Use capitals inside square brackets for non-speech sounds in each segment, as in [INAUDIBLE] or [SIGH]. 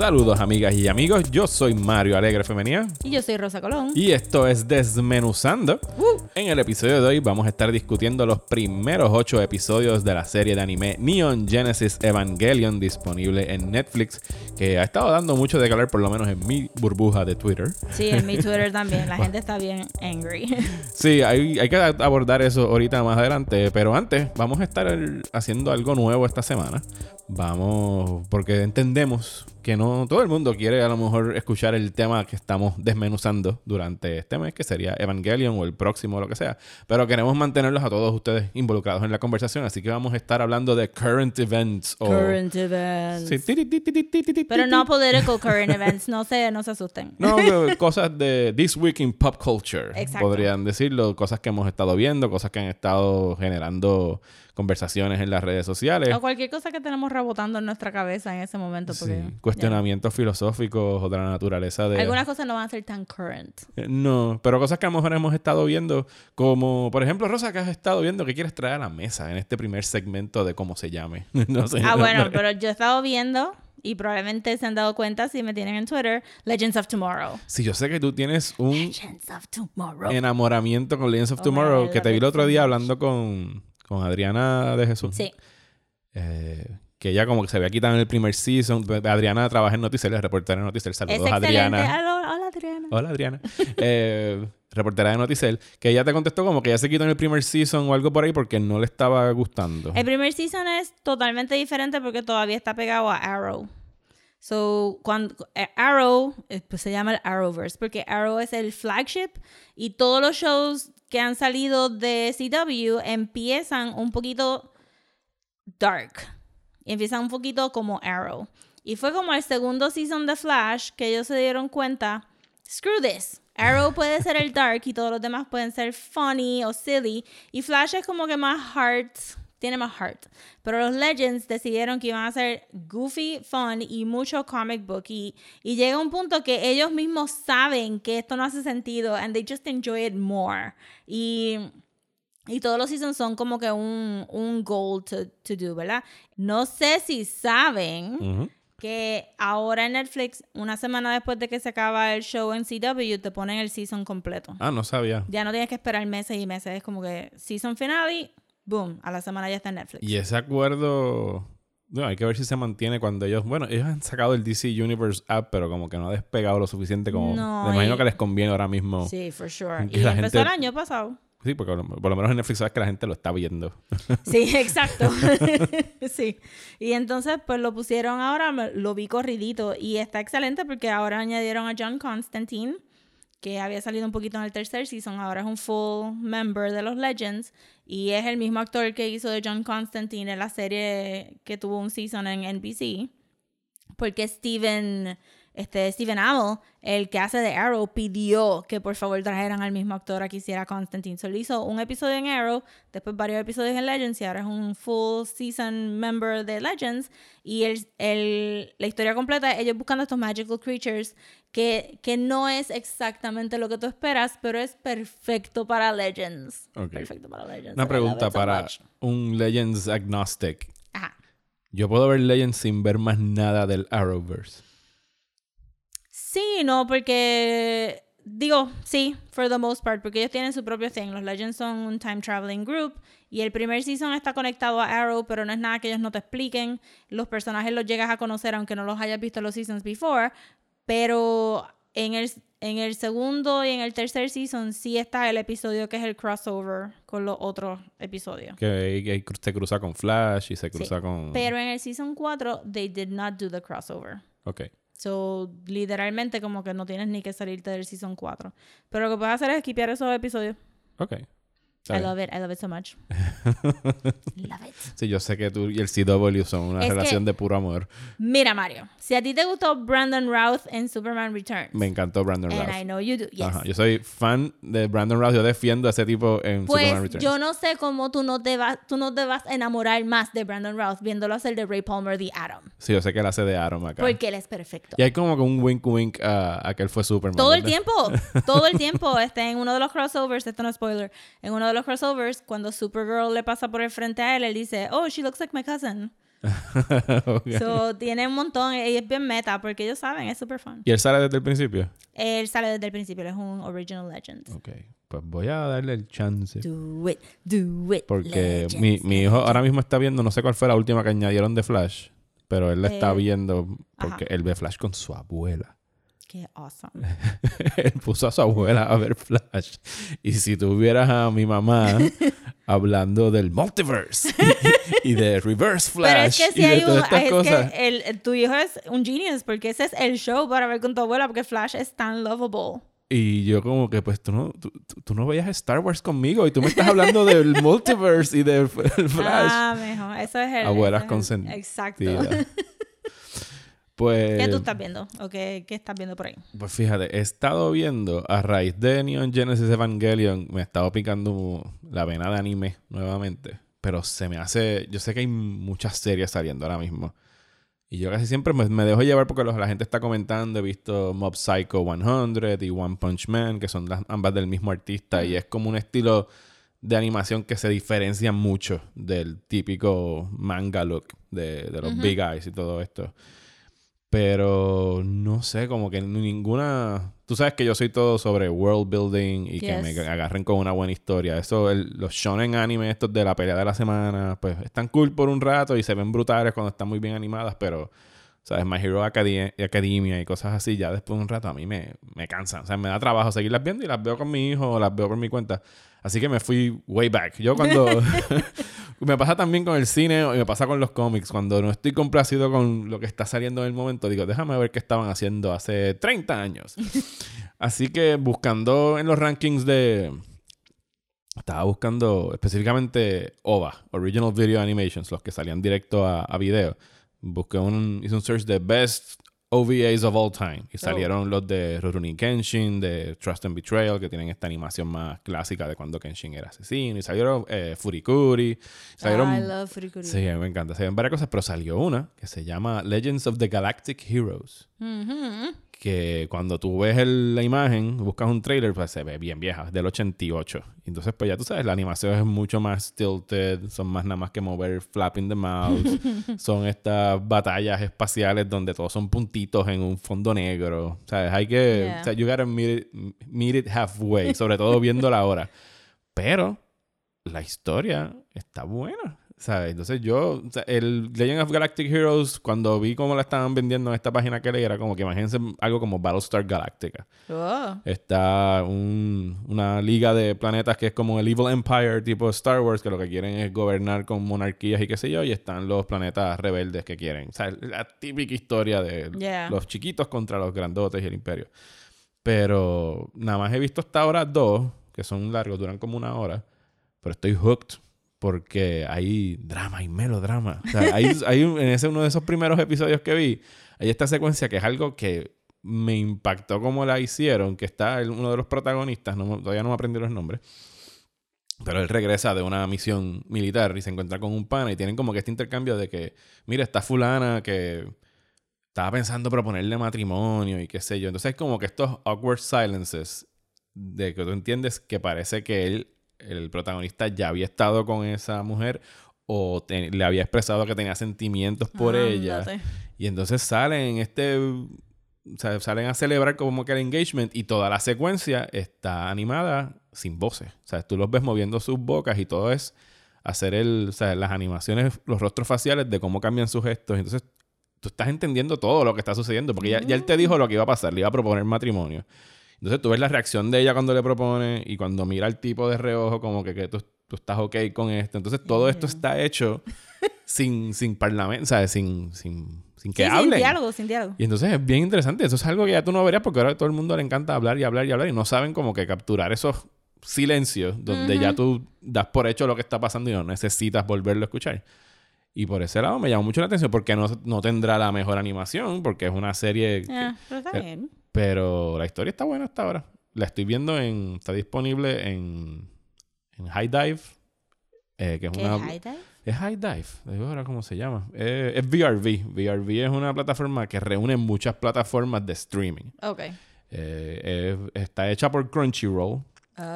Saludos amigas y amigos, yo soy Mario Alegre Femenía Y yo soy Rosa Colón. y esto es Desmenuzando. En el episodio de hoy vamos a estar discutiendo los primeros ocho episodios de la serie de anime Neon Genesis Evangelion disponible en Netflix, que ha estado dando mucho de calor por lo menos en mi burbuja de Twitter. Sí, en mi Twitter [LAUGHS] también. La gente está bien angry. [LAUGHS] Sí, hay, hay que abordar eso ahorita más adelante, pero antes vamos a estar haciendo algo nuevo esta semana. Vamos, porque entendemos que no todo el mundo quiere a lo mejor escuchar el tema que estamos desmenuzando durante este mes, que sería Evangelion o el próximo o lo que sea, pero queremos mantenerlos a todos ustedes involucrados en la conversación, así que vamos a estar hablando de current events o... Current events. Sí, Pero no ti. political [LAUGHS] current events. No se, no se asusten. No, cosas de This Week in Pop Culture, Exacto. podrían decirlo. Cosas que hemos estado viendo, cosas que han estado generando conversaciones en las redes sociales. O cualquier cosa que tenemos rebotando en nuestra cabeza en ese momento. Sí, Porque, cuestionamientos filosóficos o de la naturaleza de... Algunas cosas no van a ser tan current. Eh, No, pero cosas que a lo mejor hemos estado viendo, como por ejemplo, Rosa, que has estado viendo que quieres traer a la mesa en este primer segmento de cómo se llame. [LAUGHS] no sé. Ah, bueno, nombre. pero yo he estado viendo, y probablemente se han dado cuenta si me tienen en Twitter, Legends of Tomorrow. Sí, yo sé que tú tienes un Legends of Tomorrow. enamoramiento con Legends of Oh Tomorrow, que te vi el otro día hablando con, con Adriana de Jesús. Sí. Eh, que ella como que se había quitado en el primer season. Adriana trabaja en Noticiel, es reportera de Noticiel. Es Saludos, excelente. Adriana. Hola, hola, Adriana. Hola, Adriana. [LAUGHS] Eh, reportera de Noticel. Que ella te contestó como que ya se quitó en el primer season o algo por ahí porque no le estaba gustando. El primer season es totalmente diferente porque todavía está pegado a Arrow. So, cuando eh, Arrow, pues se llama el Arrowverse, porque Arrow es el flagship y todos los shows que han salido de CW empiezan un poquito dark. Empiezan un poquito como Arrow. Y fue como el segundo season de Flash que ellos se dieron cuenta, screw this. Arrow puede ser el dark y todos los demás pueden ser funny o silly. Y Flash es como que más heart, tiene más heart. Pero los Legends decidieron que iban a ser goofy, fun y mucho comic book. Y, y llega un punto que ellos mismos saben que esto no hace sentido and they just enjoy it more. Y y todos los seasons son como que un, un goal to, to do, ¿verdad? No sé si saben que ahora en Netflix, una semana después de que se acaba el show en CW, te ponen el season completo. Ah, no sabía. Ya no tienes que esperar meses y meses. Es como que season finale, boom, a la semana ya está en Netflix. Y ese acuerdo... No, hay que ver si se mantiene cuando ellos... Bueno, ellos han sacado el DC Universe app, pero como que no ha despegado lo suficiente como... No, me imagino y- que les conviene ahora mismo. Sí, Sí, for sure. Y la empezó gente- el año pasado. porque por lo, menos en Netflix sabes que la gente lo está viendo. [LAUGHS] Sí, exacto. [LAUGHS] sí. Y entonces, pues lo pusieron ahora, lo vi corridito. Y está excelente porque ahora añadieron a John Constantine, que había salido un poquito en el tercer season. Ahora es un full member de los Legends. Y es el mismo actor que hizo de John Constantine en la serie que tuvo un season en NBC. Porque Steven, este, Steven Amell, el que hace de Arrow, pidió que por favor trajeran al mismo actor a que hiciera Constantine. Solo hizo un episodio en Arrow, después varios episodios en Legends y ahora es un full season member de Legends. Y el, el- la historia completa, ellos buscando estos magical creatures que, que no es exactamente lo que tú esperas, pero es perfecto para Legends. Perfecto para Legends. Una pregunta para much. un Legends agnostic. Ajá. Yo puedo ver Legends sin ver más nada del Arrowverse. Sí, no, porque digo, sí, for the most part, porque ellos tienen su propio thing. Los Legends son un time traveling group y el primer season está conectado a Arrow, pero no es nada que ellos no te expliquen. Los personajes los llegas a conocer aunque no los hayas visto los seasons before, pero en el en el segundo y en el tercer season sí está el episodio que es el crossover con los otros episodios. Que, que se cruza con Flash y se Sí. cruza con... Pero en el season 4 they did not do the crossover. Ok. So, literalmente como que no tienes ni que salirte del season 4. Pero lo que puedes hacer es skipear esos episodios. Ok. I love it. I love it so much. [LAUGHS] love it. Sí, yo sé que tú y el CW son una Es que- relación de puro amor. Mira, Mario. Si a ti te gustó Brandon Routh en Superman Returns. Me encantó Brandon and Routh. I know you do. Yes. Ajá, Yo soy fan de Brandon Routh. Yo defiendo a ese tipo en Superman Pues Returns. yo no sé cómo tú no te vas, tú no te vas a enamorar más de Brandon Routh viéndolo hacer de Ray Palmer The Atom. Sí, yo sé que él hace de Atom acá. Porque él es perfecto. Y hay como que un wink wink a, a que él fue Superman. Todo el ¿verdad? tiempo, todo el [LAUGHS] tiempo, este, en uno de los crossovers, esto no es spoiler, en uno de los crossovers, cuando Supergirl le pasa por el frente a él, él dice, oh, she looks like my cousin. [LAUGHS] Ok. So, tiene un montón, y es bien meta, porque ellos saben, es super fun. ¿Y él sale desde el principio? Él sale desde el principio, él es un original legend. Ok. Pues voy a darle el chance. Do it, do it. Porque legends, mi, mi hijo legends. ahora mismo está viendo, no sé cuál fue la última que añadieron de Flash, pero él la está Eh, viendo porque ajá. él ve Flash con su abuela. Qué awesome. él [LAUGHS] puso a su abuela a ver Flash. Y si tuvieras a mi mamá [LAUGHS] hablando del multiverse y, [LAUGHS] y de Reverse Flash Pero es que si y de hay un, estas es cosas. que el, tu hijo es un genius, porque ese es el show para ver con tu abuela, porque Flash es tan lovable. Y yo como que, pues, tú no, tú, tú- no veías Star Wars conmigo y tú me estás hablando del multiverse y del Flash. Ah, mejor. Eso es el. Abuelas consentidas. Exacto. Pues, ¿Qué tú estás viendo? ¿O qué, qué estás viendo por ahí? pues fíjate, he estado viendo a raíz de Neon Genesis Evangelion, me he estado picando la vena de anime nuevamente. Pero se me hace. Yo sé que hay muchas series saliendo ahora mismo. Y yo casi siempre me, me dejo llevar porque los- la gente está comentando. He visto Mob Psycho 100 y One Punch Man, que son las, ambas del mismo artista. Y es como un estilo de animación que se diferencia mucho del típico manga look de, de los Big Eyes y todo esto. Pero no sé, como que ninguna. Tú sabes que yo soy todo sobre world building y que me agarren con una buena historia. Eso, el- los shonen anime, estos de la pelea de la semana, pues están cool por un rato y se ven brutales cuando están muy bien animadas, pero, ¿sabes? My Hero Academia, Academia y cosas así, ya después de un rato a mí me, me cansan. O sea, me da trabajo seguirlas viendo y las veo con mi hijo o las veo por mi cuenta. Así que me fui way back. Yo cuando... [LAUGHS] [LAUGHS] me pasa también con el cine y me pasa con los cómics. Cuando no estoy complacido con lo que está saliendo en el momento, digo, déjame ver qué estaban haciendo hace 30 años. [LAUGHS] Así que buscando en los rankings de... Estaba buscando específicamente OVA, Original Video Animations, los que salían directo a, a video. Busqué un, hice un search de Best OVAs of All Time. Y salieron los de Rurouni Kenshin, de Trust and Betrayal, que tienen esta animación más clásica de cuando Kenshin era asesino. Y salieron eh, Furikuri. Salieron, I love Furikuri. Sí, me encanta. Salieron varias cosas, pero salió una que se llama Legends of the Galactic Heroes. Ujú. Que cuando tú ves el- la imagen, buscas un trailer, pues se ve bien vieja, del 88. Entonces, pues ya tú sabes, la animación es mucho más tilted, son más nada más que mover flapping the mouse. [LAUGHS] son estas batallas espaciales donde todos son puntitos en un fondo negro. Sea, hay que. Yeah. O sea, you gotta meet it, meet it halfway, sobre todo viéndola ahora. Pero la historia está buena. ¿Sabes? Entonces yo, o sea, el Legend of Galactic Heroes, cuando vi cómo la estaban vendiendo en esta página que leí, era como que imagínense algo como Battlestar Galactica. Oh. Está un- una liga de planetas que es como el Evil Empire tipo Star Wars, que lo que quieren es gobernar con monarquías y qué sé yo, y están los planetas rebeldes que quieren. O sea, la típica historia de Yeah. los chiquitos contra los grandotes y el imperio. Pero nada más he visto hasta ahora dos, que son largos, duran como una hora, pero estoy hooked porque hay drama y melodrama. O sea, hay, [LAUGHS] hay un- en ese uno de esos primeros episodios que vi, hay esta secuencia que es algo que me impactó como la hicieron, que está el- uno de los protagonistas, no todavía no me aprendí los nombres, pero él regresa de una misión militar y se encuentra con un pana y tienen como que este intercambio de que, mira, está fulana que estaba pensando proponerle matrimonio y qué sé yo. Entonces es como que estos awkward silences de que tú entiendes que parece que él, el protagonista, ya había estado con esa mujer o te- le había expresado que tenía sentimientos por ella. Ándate. Y entonces salen en este. O sea, salen a celebrar como que el engagement y toda la secuencia está animada sin voces. O sea, tú los ves moviendo sus bocas y todo es hacer el, o sea, las animaciones, los rostros faciales de cómo cambian sus gestos. Entonces, tú estás entendiendo todo lo que está sucediendo porque ya, ya él te dijo lo que iba a pasar, le iba a proponer matrimonio. Entonces, tú ves la reacción de ella cuando le propone y cuando mira al tipo de reojo, como que, que tú, tú estás ok con esto. Entonces, todo esto está hecho [LAUGHS] sin, sin parlamento, ¿sabes? Sin, sin, sin que Sí, hablen. Sin diálogo, sin diálogo. Y entonces es bien interesante. Eso es algo que ya tú no verías porque ahora a todo el mundo le encanta hablar y hablar y hablar y no saben como que capturar esos silencio donde ya tú das por hecho lo que está pasando y no necesitas volverlo a escuchar. Y por ese lado me llamó mucho la atención porque no, no tendrá la mejor animación porque es una serie... que- Ah, pero está eh, bien. Pero la historia está buena hasta ahora. La estoy viendo en... Está disponible en... En High Dive. eh, que es ¿Qué una... es High Dive? Es High Dive. digo ahora cómo se llama. Eh, es VRV. VRV es una plataforma que reúne muchas plataformas de streaming. Ok. Eh, es- está hecha por Crunchyroll,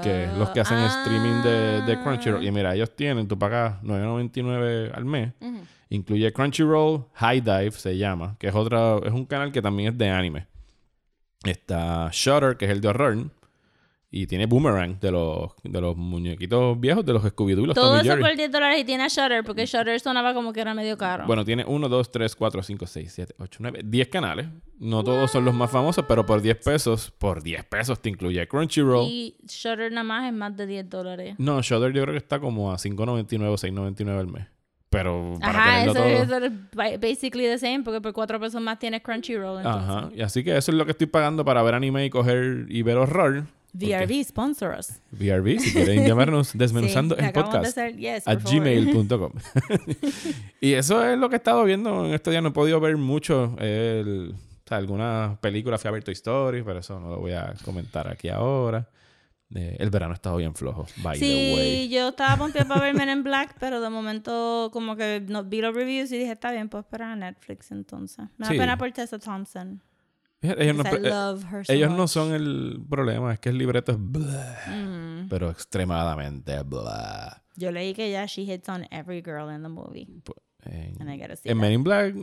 que es los que hacen Ah. streaming de, de Crunchyroll. Y mira, ellos tienen, tú pagas 9.99 al mes. Incluye Crunchyroll, High Dive se llama, que es otra, es un canal que también es de anime. Está Shutter, que es el de horror. Y tiene Boomerang, de los, de los muñequitos viejos, de los Scooby-Doo los Todo Tommy eso Jerry. por 10 dólares y tiene a Shutter, porque Shutter sonaba como que era medio caro. Bueno, tiene 1, 2, 3, 4, 5, 6, 7, 8, 9, 10 canales. No todos son los más famosos, pero por 10 pesos, por 10 pesos te incluye Crunchyroll. y Shutter nada más es más de 10 dólares. No, Shudder yo creo que está como a 5.99 o 6.99 al mes. Pero para Ajá, eso, todo... eso es ba- basically the same, porque por 4 pesos más tienes Crunchyroll. Entonces. Ajá. Y así que eso es lo que estoy pagando para ver anime y coger y ver horror. VRV, sponsor us. VRV, si quieren [LAUGHS] llamarnos desmenuzando Sí, de podcast. hacer- yes, a gmail.com. [LAUGHS] [LAUGHS] y eso es lo que he estado viendo en estos días. No he podido ver mucho. El, o sea, algunas películas fui a ver Toy Story, pero eso no lo voy a comentar aquí ahora. Eh, el verano ha estado bien flojo, by the Sí, way. yo estaba pompeada para ver Men in Black, pero de momento como que no, vi los reviews y dije, está bien, puedo esperar a Netflix entonces. Me da Sí. pena por Tessa Thompson. Ellos, no, because I love her so ellos no son el problema, es que el libreto es blah, Mm. pero extremadamente blah. Yo leí que ya she hits on every girl in the movie. En, And I gotta see en. Men in Black,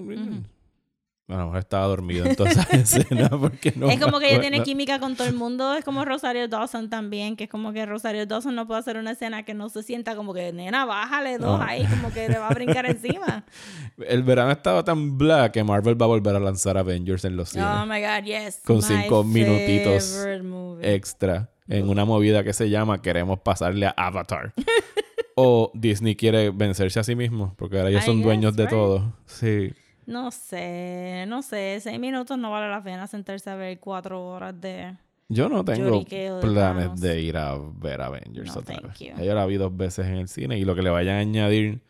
bueno, estaba dormido en toda esa [LAUGHS] escena porque no es como que ella tiene química con todo el mundo. Es como Rosario Dawson también, que es como que Rosario Dawson no puede hacer una escena que no se sienta como que, nena, bájale dos No. ahí, como que le va a brincar encima. [LAUGHS] El verano estaba tan bla que Marvel va a volver a lanzar Avengers en los cines. Oh my God, yes. Con cinco minutitos movie. extra en una movida que se llama Queremos pasarle a Avatar. [LAUGHS] o Disney quiere vencerse a sí mismo porque ahora ellos I son dueños guess, de right. todo. Sí. No sé, no sé. Seis minutos no vale la pena sentarse a ver cuatro horas de... Yo no tengo de planes de ir a ver Avengers No, otra vez. Yo la vi dos veces en el cine y lo que le vayan a añadir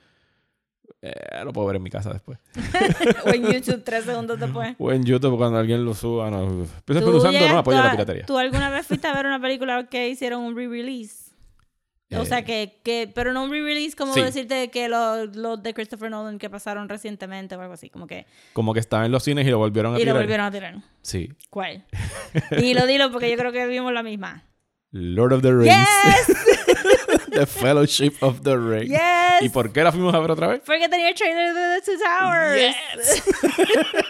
eh, lo puedo ver en mi casa después. [LAUGHS] o en [LAUGHS] YouTube tres segundos después. O en YouTube cuando alguien lo suba. No. ¿Tú usando, no tú la piratería. ¿Tú alguna vez fuiste a ver una película que hicieron un re-release? O Eh, sea, que, que, pero no un re-release como Sí. decirte que los los de Christopher Nolan que pasaron recientemente o algo así, como que... Como que estaba en los cines y lo volvieron a Y lo tirar. volvieron a tirar. Sí. ¿Cuál? [LAUGHS] dilo, dilo, porque yo creo que vimos la misma. Lord of the Rings. ¡Yes! [LAUGHS] the Fellowship of the Ring. ¡Yes! ¿Y por qué la fuimos a ver otra vez? Porque tenía el trailer de The Two Towers. [LAUGHS]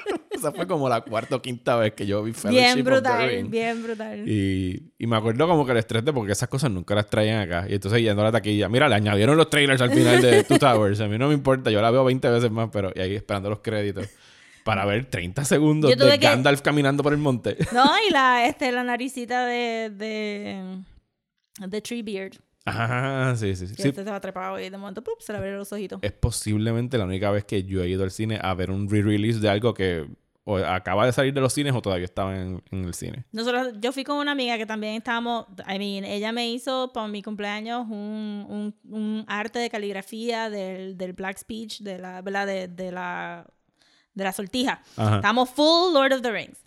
Esa fue como la cuarta o quinta vez que yo vi Fellowship Bien of the brutal, Ring. bien brutal. Y, y me acuerdo como que el estrés de porque esas cosas nunca las traían acá. Y entonces yendo a la taquilla, mira, le añadieron los trailers al final de [LAUGHS] Two Towers. A mí no me importa, yo la veo 20 veces más, pero y ahí esperando los créditos. Para ver 30 segundos de que- Gandalf caminando por el monte. No, y la, [LAUGHS] este, la naricita de, de, de Treebeard. Ajá, sí, sí, sí. Sí, este estaba trepado y de momento ¡pup! se le abrieron los ojitos. Es posiblemente la única vez que yo he ido al cine a ver un re-release de algo que o acaba de salir de los cines o todavía estaba en, en el cine. Nosotros, yo fui con una amiga que también estábamos, I mean, ella me hizo para mi cumpleaños un, un, un arte de caligrafía del, del Black Speech, de la, ¿verdad? De, de la, de la sortija. Ajá. Estábamos full Lord of the Rings.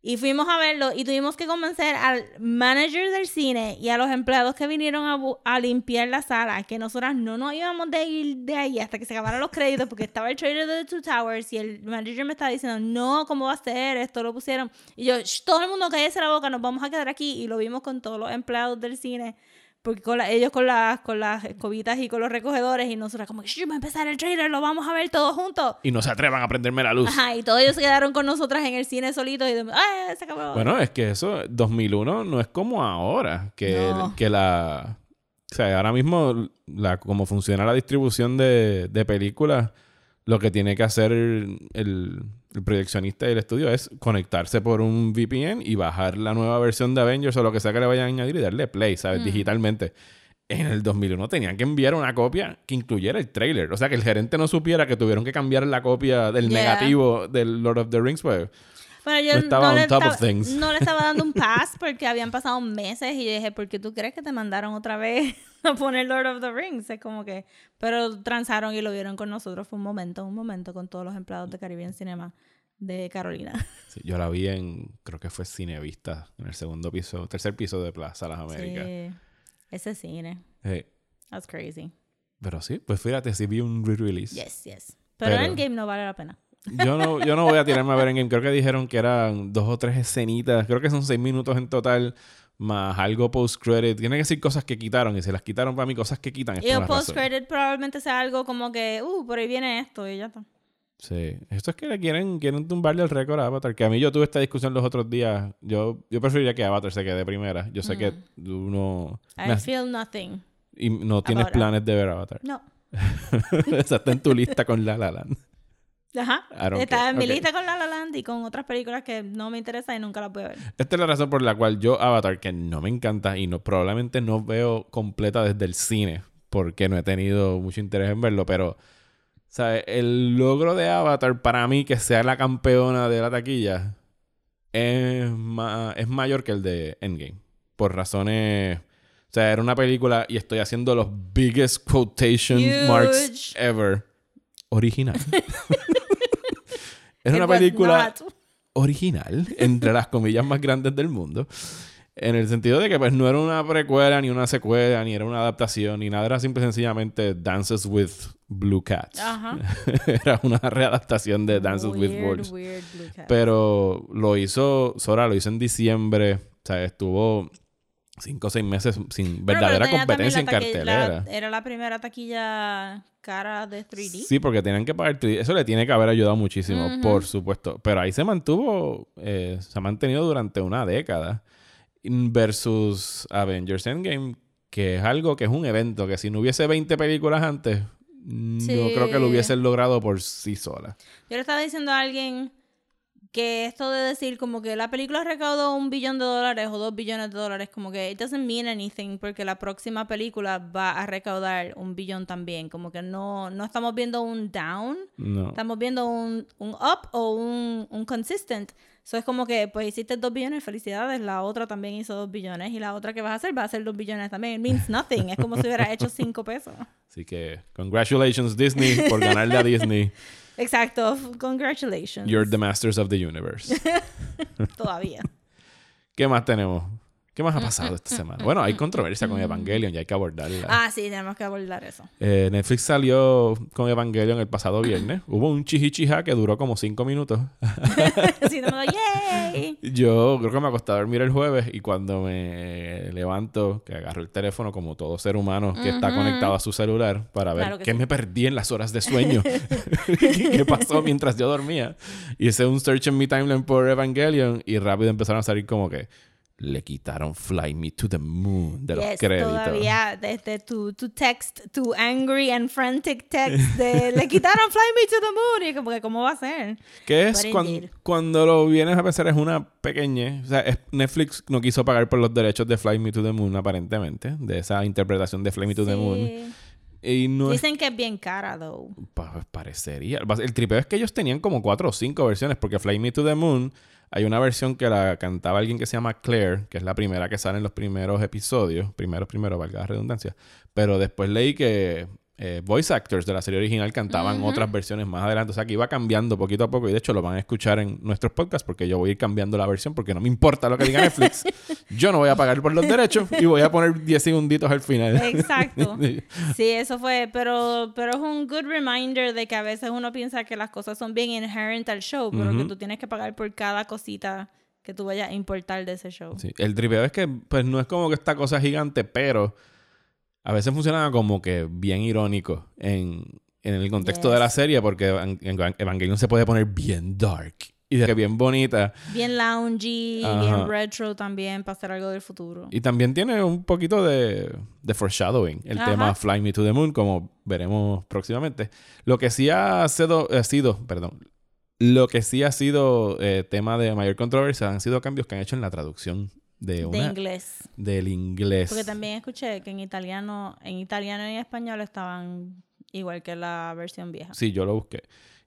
Y fuimos a verlo y tuvimos que convencer al manager del cine y a los empleados que vinieron a, a limpiar la sala que nosotras no nos íbamos de ir de ahí hasta que se acabaran los créditos porque estaba el trailer de The Two Towers y el manager me estaba diciendo, no, ¿cómo va a ser? Esto lo pusieron. Y yo, "Shh, todo el mundo cállese la boca, nos vamos a quedar aquí. Y lo vimos con todos los empleados del cine. Porque con la- ellos con las, con las escobitas y con los recogedores y nosotras como que, "Shh, va a empezar el trailer, lo vamos a ver todos juntos. Y no se atrevan a prenderme la luz. Ajá, y todos ellos se quedaron con nosotras en el cine solitos y de, ¡ay, se acabó! Bueno, es que eso, 2001 no es como ahora, que, No. que la... O sea, ahora mismo, la, como funciona la distribución de, de películas, lo que tiene que hacer el, el proyeccionista del estudio es conectarse por un VPN y bajar la nueva versión de Avengers o lo que sea que le vayan a añadir y darle play, Mm. ¿sabes? Digitalmente. En el 2001 tenían que enviar una copia que incluyera el trailer. O sea, que el gerente no supiera que tuvieron que cambiar la copia del Yeah. negativo del Lord of the Rings, pues... Bueno, yo No estaba le estaba- no le estaba dando un [LAUGHS] pass porque habían pasado meses y yo dije, ¿por qué tú crees que te mandaron otra vez [LAUGHS] a poner Lord of the Rings? Es como que... Pero transaron y lo vieron con nosotros. Fue un momento, un momento con todos los empleados de Caribbean Cinema de Carolina. [LAUGHS] Sí, yo la vi en, creo que fue Cinevista, en el segundo piso, tercer piso de Plaza Las Américas. Sí. Ese cine. That's crazy. pero sí, pues fíjate, sí vi un re-release. Yes, yes. Pero, Pero- Endgame no vale la pena. Yo no, yo no voy a tirarme a ver en game. Creo que dijeron que eran dos o tres escenitas. Creo que son seis minutos en total. Más algo post-credit. Tiene que decir cosas que quitaron. Y se las quitaron para mí. Cosas que quitan. es Y el post-credit probablemente sea algo como que, uh, por ahí viene esto y ya está. Sí. Esto es que le quieren, quieren tumbarle el récord a Avatar. Que a mí yo tuve esta discusión los otros días. Yo, yo preferiría que Avatar se quede primera. Yo sé que tú no... Mm. I feel nothing. y no tienes planes de ver Avatar. No. [LAUGHS] Esa está en tu lista con La La Land. Ajá. Care. en mi lista con La La Land y con otras películas que no me interesan y nunca las voy a ver. Esta es la razón por la cual yo Avatar, que no me encanta y no probablemente no veo completa desde el cine, porque no he tenido mucho interés en verlo, pero ¿sabes? el logro de Avatar para mí que sea la campeona de la taquilla es, ma- es mayor que el de Endgame, por razones... O sea, era una película y estoy haciendo los biggest quotation Huge. marks ever. Original. [LAUGHS] era It una película original, entre las comillas más grandes del mundo. En el sentido de que pues no era una precuela, ni una secuela, ni era una adaptación, ni nada. Era simple y sencillamente Dances with Blue Cats. Ajá. [LAUGHS] era una readaptación de Dances with Wolves. Pero lo hizo, Sora lo hizo en diciembre. O sea, estuvo cinco o seis meses sin pero verdadera competencia en cartelera. la- era la primera taquilla cara de 3D. Sí, porque tenían que pagar 3D. Eso le tiene que haber ayudado muchísimo, por supuesto. Pero ahí se mantuvo, eh, se ha mantenido durante una década. Versus Avengers Endgame, que es algo que es un evento que si no hubiese 20 películas antes, no Sí. creo que lo hubiesen logrado por sí sola. Yo le estaba diciendo a alguien que esto de decir como que la película recaudó un billón de dólares o dos billones de dólares, como que it doesn't mean anything porque la próxima película va a recaudar un billón también. Como que no, no estamos viendo un down, No. estamos viendo un, un up o un, un consistent. Eso es como que, pues hiciste dos billones, felicidades. La otra también hizo dos billones y la otra que vas a hacer va a hacer dos billones también. It means nothing. Es como si hubiera hecho cinco pesos. Así que, congratulations Disney por ganarle a Disney. [LAUGHS] Exacto. Congratulations. You're the masters of the universe. [LAUGHS] Todavía. [LAUGHS] ¿Qué más tenemos? ¿Qué más ha pasado esta semana? Bueno, hay controversia con Evangelion y hay que abordarla. Ah, sí, tenemos que abordar eso. Eh, Netflix salió con Evangelion el pasado viernes. Hubo un chihichija que duró como cinco minutos. [LAUGHS] [LAUGHS] Así no me doy, ¡yay! Yo creo que me acosté a dormir el jueves y cuando me levanto, que agarro el teléfono como todo ser humano que está conectado a su celular para ver Claro qué sí. me perdí en las horas de sueño. [LAUGHS] ¿Qué pasó mientras yo dormía? Hice un search en mi timeline por Evangelion y rápido empezaron a salir como que le quitaron Fly Me to the Moon de los créditos. todavía desde tu, tu text, tu angry and frantic text de le quitaron Fly Me to the Moon y como que cómo va a ser. Que es But cuan- indeed. cuando lo vienes a pensar es una pequeña... O sea, es- Netflix no quiso pagar por los derechos de Fly Me to the Moon aparentemente. De esa interpretación de Fly Me to the Moon. Y no es... Dicen que es bien cara, though. pa- pues parecería. El tripeo es que ellos tenían como cuatro o cinco versiones. Porque Fly Me to the Moon... Hay una versión que la cantaba alguien que se llama Claire. Que es la primera que sale en los primeros episodios. Primeros, primero, valga la redundancia. Pero después leí que... eh, voice actors de la serie original cantaban otras versiones más adelante. O sea que iba cambiando poquito a poco. Y de hecho lo van a escuchar en nuestros podcasts porque yo voy a ir cambiando la versión porque no me importa lo que diga Netflix. [LAUGHS] yo no voy a pagar por los derechos y voy a poner 10 segunditos al final. Exacto. [LAUGHS] Sí, eso fue, pero, pero es un good reminder de que a veces uno piensa que las cosas son bien inherent al show, pero que Ujú. tú tienes que pagar por cada cosita que tú vayas a importar de ese show. Sí, El tripeo es que pues no es como que esta cosa gigante, pero a veces funciona como que bien irónico en, en el contexto de la serie porque Evan- Evan- Evangelion se puede poner bien dark y de que bien bonita. Bien loungy, Ajá. bien retro también, para hacer algo del futuro. Y también tiene un poquito de, de foreshadowing, el Ajá. tema Fly Me to the Moon, como veremos próximamente. Lo que sí ha sido, ha sido perdón, lo que sí ha sido eh, tema de mayor controversia han sido cambios que han hecho en la traducción de, de una, inglés. del inglés. Porque también escuché que en italiano, en italiano y español estaban igual que la versión vieja. Sí, yo lo busqué.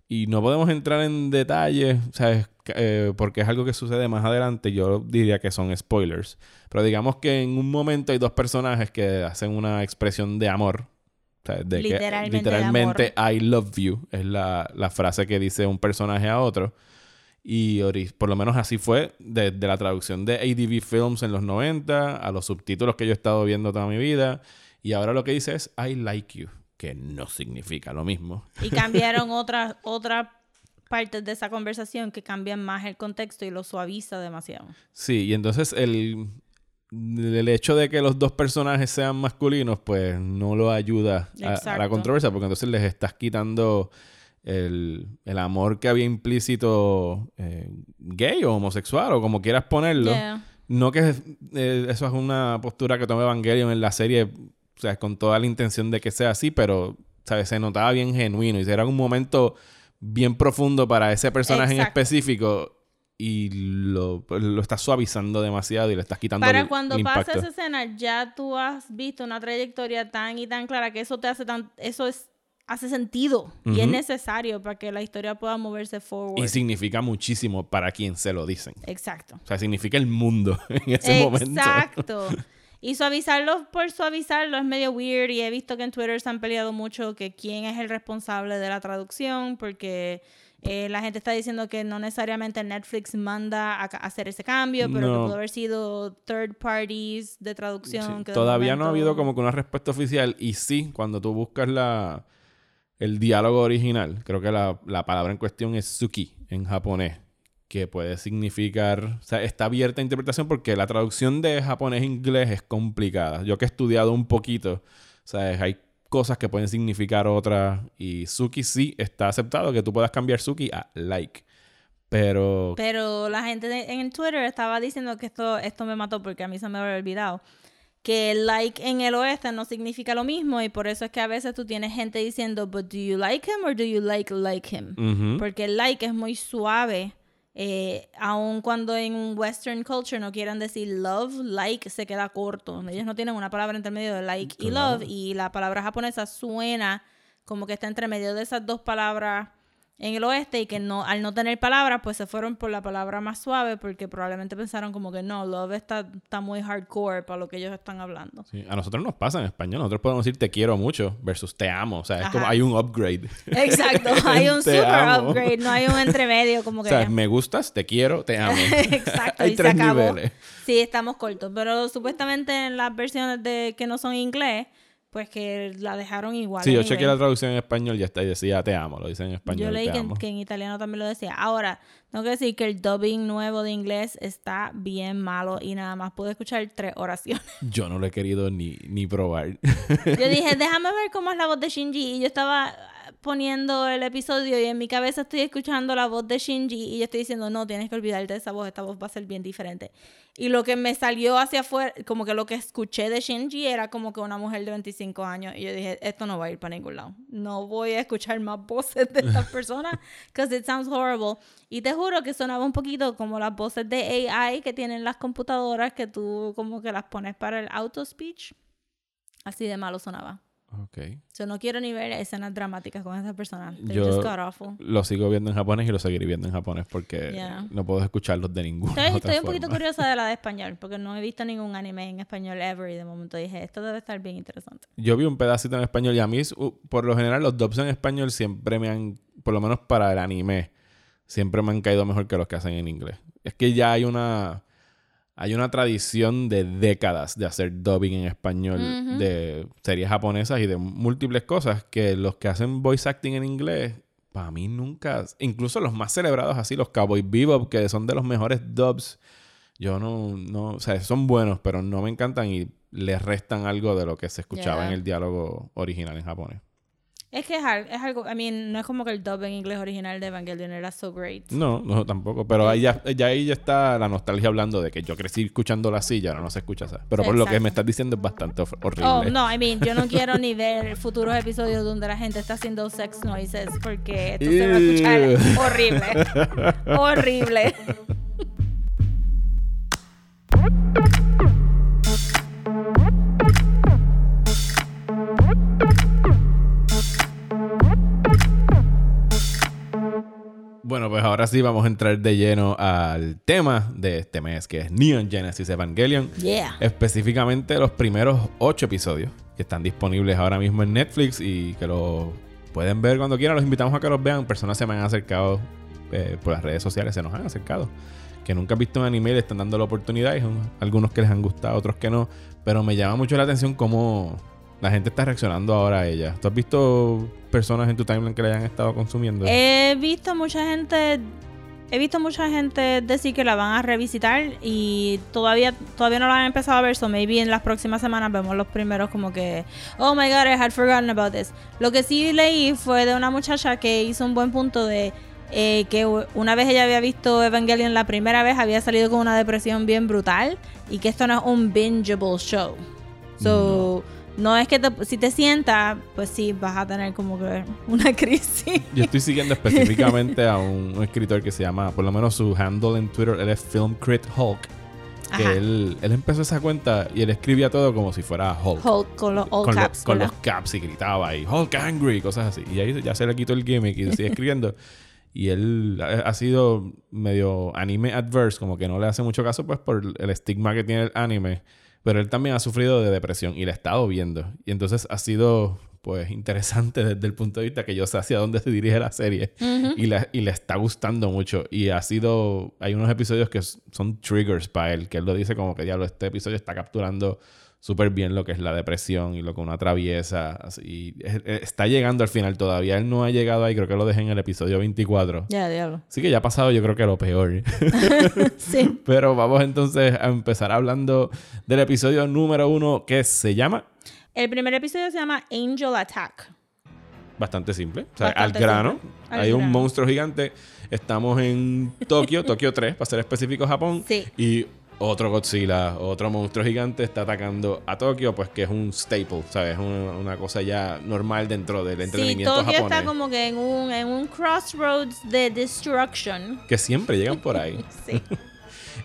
y no podemos entrar en detalles, ¿sabes? Eh, porque es algo que sucede más adelante. Yo diría que son spoilers. Pero digamos que en un momento hay dos personajes que hacen una expresión de amor. ¿sabes? De Literalmente que, de literalmente I love you es la, la frase que dice un personaje a otro. Y por lo menos así fue desde la traducción de ADV Films en los 90 a los subtítulos que yo he estado viendo toda mi vida. Y ahora lo que dice es I like you, que no significa lo mismo. Y cambiaron otras otras partes de esa conversación que cambian más el contexto y lo suaviza demasiado. Sí, y entonces el, el hecho de que los dos personajes sean masculinos, pues no lo ayuda a- a, la controversia, porque entonces les estás quitando el, el amor que había implícito eh, gay o homosexual o como quieras ponerlo. Yeah. No que eh, eso es una postura que toma Evangelion en la serie, o sea, con toda la intención de que sea así, pero, ¿sabes? Se notaba bien genuino y era un momento bien profundo para ese personaje en específico y lo, pues, lo estás suavizando demasiado y le estás quitando Para el- cuando el pasa esa escena, ya tú has visto una trayectoria tan y tan clara que eso te hace tan, eso es hace sentido y es necesario para que la historia pueda moverse forward. Y significa muchísimo para quien se lo dicen. Exacto. O sea, significa el mundo [LAUGHS] en ese momento. Exacto. [LAUGHS] Y suavizarlo por suavizarlo es medio weird y he visto que en Twitter se han peleado mucho que quién es el responsable de la traducción porque eh, la gente está diciendo que no necesariamente Netflix manda a hacer ese cambio, pero que No. pudo haber sido third parties de traducción. Sí, que de Todavía no ha momento- habido como que una respuesta oficial. Y sí, cuando tú buscas la, el diálogo original, creo que la, la palabra en cuestión es suki en japonés, que puede significar, o sea, está abierta a interpretación porque la traducción de japonés a inglés es complicada. Yo que he estudiado un poquito, ¿sabes? Hay cosas que pueden significar otras y suki sí está aceptado que tú puedas cambiar suki a like. Pero Pero la gente en Twitter estaba diciendo que esto, esto me mató porque a mí se me había olvidado. Que el like en el oeste no significa lo mismo y por eso es que a veces tú tienes gente diciendo, but do you like him or do you like like him? Porque el like es muy suave. Eh, aun cuando en western culture no quieran decir love, like se queda corto. Ellos no tienen una palabra entre medio de like y love y la palabra japonesa suena como que está entre medio de esas dos palabras en el oeste y que no al no tener palabras pues se fueron por la palabra más suave porque probablemente pensaron como que no, love está, está muy hardcore para lo que ellos están hablando. Sí, A nosotros nos pasa en español. Nosotros podemos decir te quiero mucho versus te amo. O sea, es Ajá. como hay un upgrade. Exacto, [LAUGHS] hay un super amo. upgrade, no hay un entremedio como O que... sea, me gustas, te quiero, te amo. [LAUGHS] Exacto, hay y tres se acabó. niveles. Sí, estamos cortos, pero supuestamente en las versiones de que no son inglés, pues que la dejaron igual. Sí, yo chequeé la traducción en español y hasta ahí decía te amo. Lo dice en español. Yo leí te que, amo. que en italiano también lo decía. Ahora, tengo que decir que el dubbing nuevo de inglés está bien malo y nada más pude escuchar tres oraciones. [LAUGHS] Yo no lo he querido ni, ni probar. Yo dije, [LAUGHS] déjame ver cómo es la voz de Shinji. Y yo estaba poniendo el episodio y en mi cabeza estoy escuchando la voz de Shinji y yo estoy diciendo, no, tienes que olvidarte de esa voz, esta voz va a ser bien diferente. Y lo que me salió hacia afuera, como que lo que escuché de Shinji era como que una mujer de 25 años. Y yo dije, esto no va a ir para ningún lado. No voy a escuchar más voces de estas [LAUGHS] personas, because it sounds horrible. Y te juro que sonaba un poquito como las voces de AI que tienen las computadoras que tú como que las pones para el auto speech. Así de malo sonaba. Ok. Yo no quiero ni ver escenas dramáticas con esa persona. They Yo- just awful. Lo sigo viendo en japonés y lo seguiré viendo en japonés porque Yeah. no puedo escucharlos de ninguna Estoy, otra estoy un poquito forma. curiosa de la de [LAUGHS] español, porque no he visto ningún anime en español ever y de momento dije, esto debe estar bien interesante. Yo vi un pedacito en español y a mí, por lo general, los dubs en español siempre me han, por lo menos para el anime, siempre me han caído mejor que los que hacen en inglés. Es que ya hay una, hay una tradición de décadas de hacer dubbing en español de series japonesas y de múltiples cosas que los que hacen voice acting en inglés, para mí nunca, incluso los más celebrados así, los Cowboy Bebop, que son de los mejores dubs, yo no, no, o sea, son buenos, pero no me encantan y les restan algo de lo que se escuchaba Yeah. en el diálogo original en japonés. Es que es, al- es algo, I mean, no es como que el dub en inglés original de Evangelion era so great. No, no, tampoco. Pero ahí ya, ya ahí ya está la nostalgia hablando de que yo crecí escuchando la silla, ahora no se escucha esa. Pero por lo que me estás diciendo es bastante hor- horrible. Oh, no, I mean, yo no [LAUGHS] quiero ni ver futuros episodios donde la gente está haciendo sex noises porque esto se va a escuchar Ew. [LAUGHS] horrible. [LAUGHS] horrible. Pues ahora sí vamos a entrar de lleno al tema de este mes, que es Neon Genesis Evangelion. Yeah. Específicamente los primeros ocho episodios que están disponibles ahora mismo en Netflix y que los pueden ver cuando quieran. Los invitamos a que los vean. Personas se me han acercado eh, por las redes sociales, se nos han acercado. Que nunca han visto un anime y le están dando la oportunidad. Y son algunos que les han gustado, otros que no. Pero me llama mucho la atención cómo la gente está reaccionando ahora a ella. ¿Tú has visto personas en tu timeline que la hayan estado consumiendo? He visto mucha gente. He visto mucha gente decir que la van a revisitar y todavía todavía no la han empezado a ver, so maybe en las próximas semanas vemos los primeros como que, oh my god, I had forgotten about this. Lo que sí leí fue de una muchacha que hizo un buen punto de eh, que una vez ella había visto Evangelion la primera vez, había salido con una depresión bien brutal y que esto no es un bingeable show. So, no, es que te- si te sientas, pues sí, vas a tener como que una [LAUGHS] crisis. Yo estoy siguiendo específicamente a un, un [LAUGHS] escritor que se llama, por lo menos su handle en Twitter, él es Film Crit Hulk. Que él, él empezó esa cuenta y él escribía todo como si fuera Hulk. Hulk con los all con, lo- caps. con los caps y gritaba y Hulk angry y cosas así. Y ahí ya se le quitó el gimmick y sigue escribiendo. [LAUGHS] Y él ha ha sido medio anime adverse, como que no le hace mucho caso pues por el estigma que tiene el anime. Pero él también ha sufrido de depresión y la ha estado viendo. Y entonces ha sido pues interesante [LAUGHS] desde el punto de vista que yo sé hacia dónde se dirige la serie. y, la- y le está gustando mucho. Y ha sido... Hay unos episodios que son triggers para él, que él lo dice como que, diablo, este episodio está capturando súper bien lo que es la depresión y lo que uno atraviesa. Y es- está llegando al final todavía. Él no ha llegado ahí, creo que lo dejé en el episodio 24. Ya, diablo. Así que ya ha pasado yo creo que lo peor. [LAUGHS] [LAUGHS] Sí. Pero vamos entonces a empezar hablando del episodio número uno que se llama El primer episodio se llama Angel Attack. bastante simple. O sea, Bastante al grano. Al Hay un monstruo gigante. Estamos en Tokio, Tokio 3, para ser específico, Japón. Sí. Y otro Godzilla, otro monstruo gigante está atacando a Tokio, pues que es un staple, ¿sabes? Una, una cosa ya normal dentro del Sí, entretenimiento Tokio japonés. está como que en un, en un crossroads de destruction. Que siempre llegan por ahí. [LAUGHS] Sí. [LAUGHS]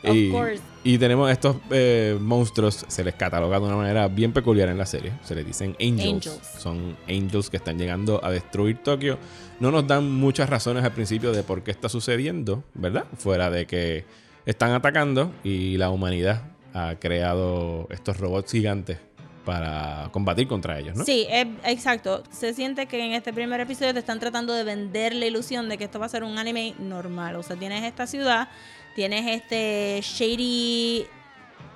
Of y, course. y tenemos estos eh, monstruos, se les cataloga de una manera bien peculiar en la serie. Se les dicen angels. Angels. Son angels que están llegando a destruir Tokio. No nos dan muchas razones al principio de por qué está sucediendo, ¿verdad? Fuera de que están atacando y la humanidad ha creado estos robots gigantes para combatir contra ellos, ¿no? Sí, es- exacto. Se siente que en este primer episodio te están tratando de vender la ilusión de que esto va a ser un anime normal. O sea, tienes esta ciudad, tienes este shady.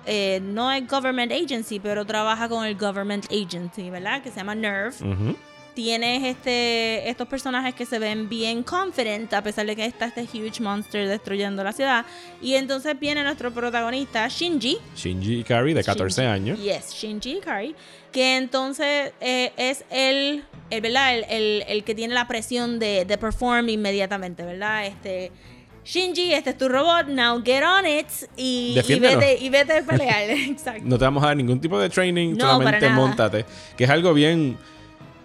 eh, no es government agency, pero trabaja con el government agency, ¿verdad? Que se llama Nerve. Ujú. Tienes este estos personajes que se ven bien confident a pesar de que está este huge monster destruyendo la ciudad y entonces viene nuestro protagonista Shinji Shinji Ikari, de 14 Shinji. años. yes Shinji Ikari que entonces eh, es el, el verdad el, el- el que tiene la presión de, de perform inmediatamente verdad este Shinji, este es tu robot, now get on it y, y vete, y vete a pelear. [LAUGHS] Exacto. No te vamos a dar ningún tipo de training, No, solamente montate. Que es algo bien.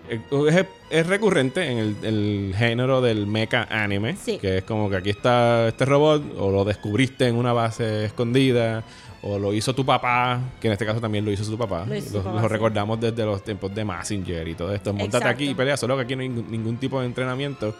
Eh, Es, es recurrente en el, el género del mecha anime. Sí. Que es como que aquí está este robot, o lo descubriste en una base escondida, o lo hizo tu papá, que en este caso también lo hizo su papá. Lo hizo su Lo- papá, lo sí. recordamos desde los tiempos de Massinger y todo esto. Montate aquí y pelea, solo que aquí no hay ningún, ningún tipo de entrenamiento.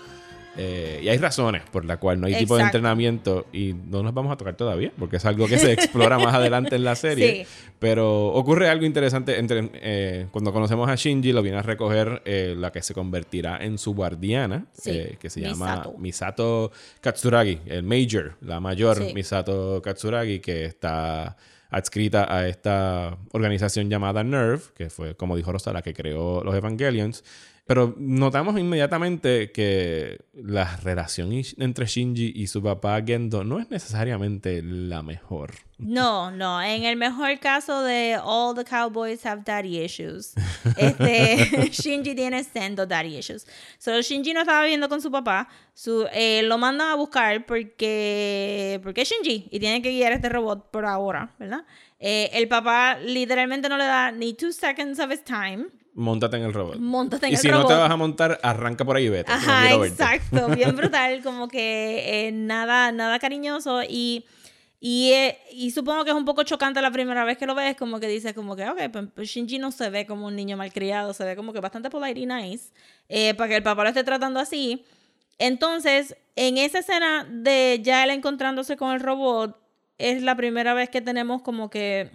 Eh, y hay razones por las cuales no hay tipo de Exacto. entrenamiento y no nos vamos a tocar todavía, porque es algo que se [LAUGHS] explora más adelante en la serie. Sí. Pero ocurre algo interesante entre, eh, cuando conocemos a Shinji, lo viene a recoger eh, la que se convertirá en su guardiana, Sí, eh, que se llama Misato. Misato Katsuragi, el Major, la mayor Sí. Misato Katsuragi, que está adscrita a esta organización llamada NERV, que fue, como dijo Rosa, la que creó los Evangelions. Pero notamos inmediatamente que la relación entre Shinji y su papá Gendo no es necesariamente la mejor. No, no. En el mejor caso de all the cowboys have daddy issues. Este, [LAUGHS] Shinji tiene sendo daddy issues. So, Shinji no estaba viviendo con su papá. Su, eh, lo mandan a buscar porque, porque es Shinji y tiene que guiar este robot por ahora, ¿verdad? Eh, el papá literalmente no le da ni two seconds of his time. Móntate en el robot. Móntate en y el si robot. no te vas a montar, arranca por ahí y vete. No Ajá, verte. exacto, [LAUGHS] bien brutal, como que eh, nada, nada cariñoso y, y, eh, y supongo que es un poco chocante la primera vez que lo ves, como que dices como que, ok, pues, pues Shinji no se ve como un niño malcriado, se ve como que bastante polite y nice, eh, para que el papá lo esté tratando así. Entonces, en esa escena de ya él encontrándose con el robot, es la primera vez que tenemos como que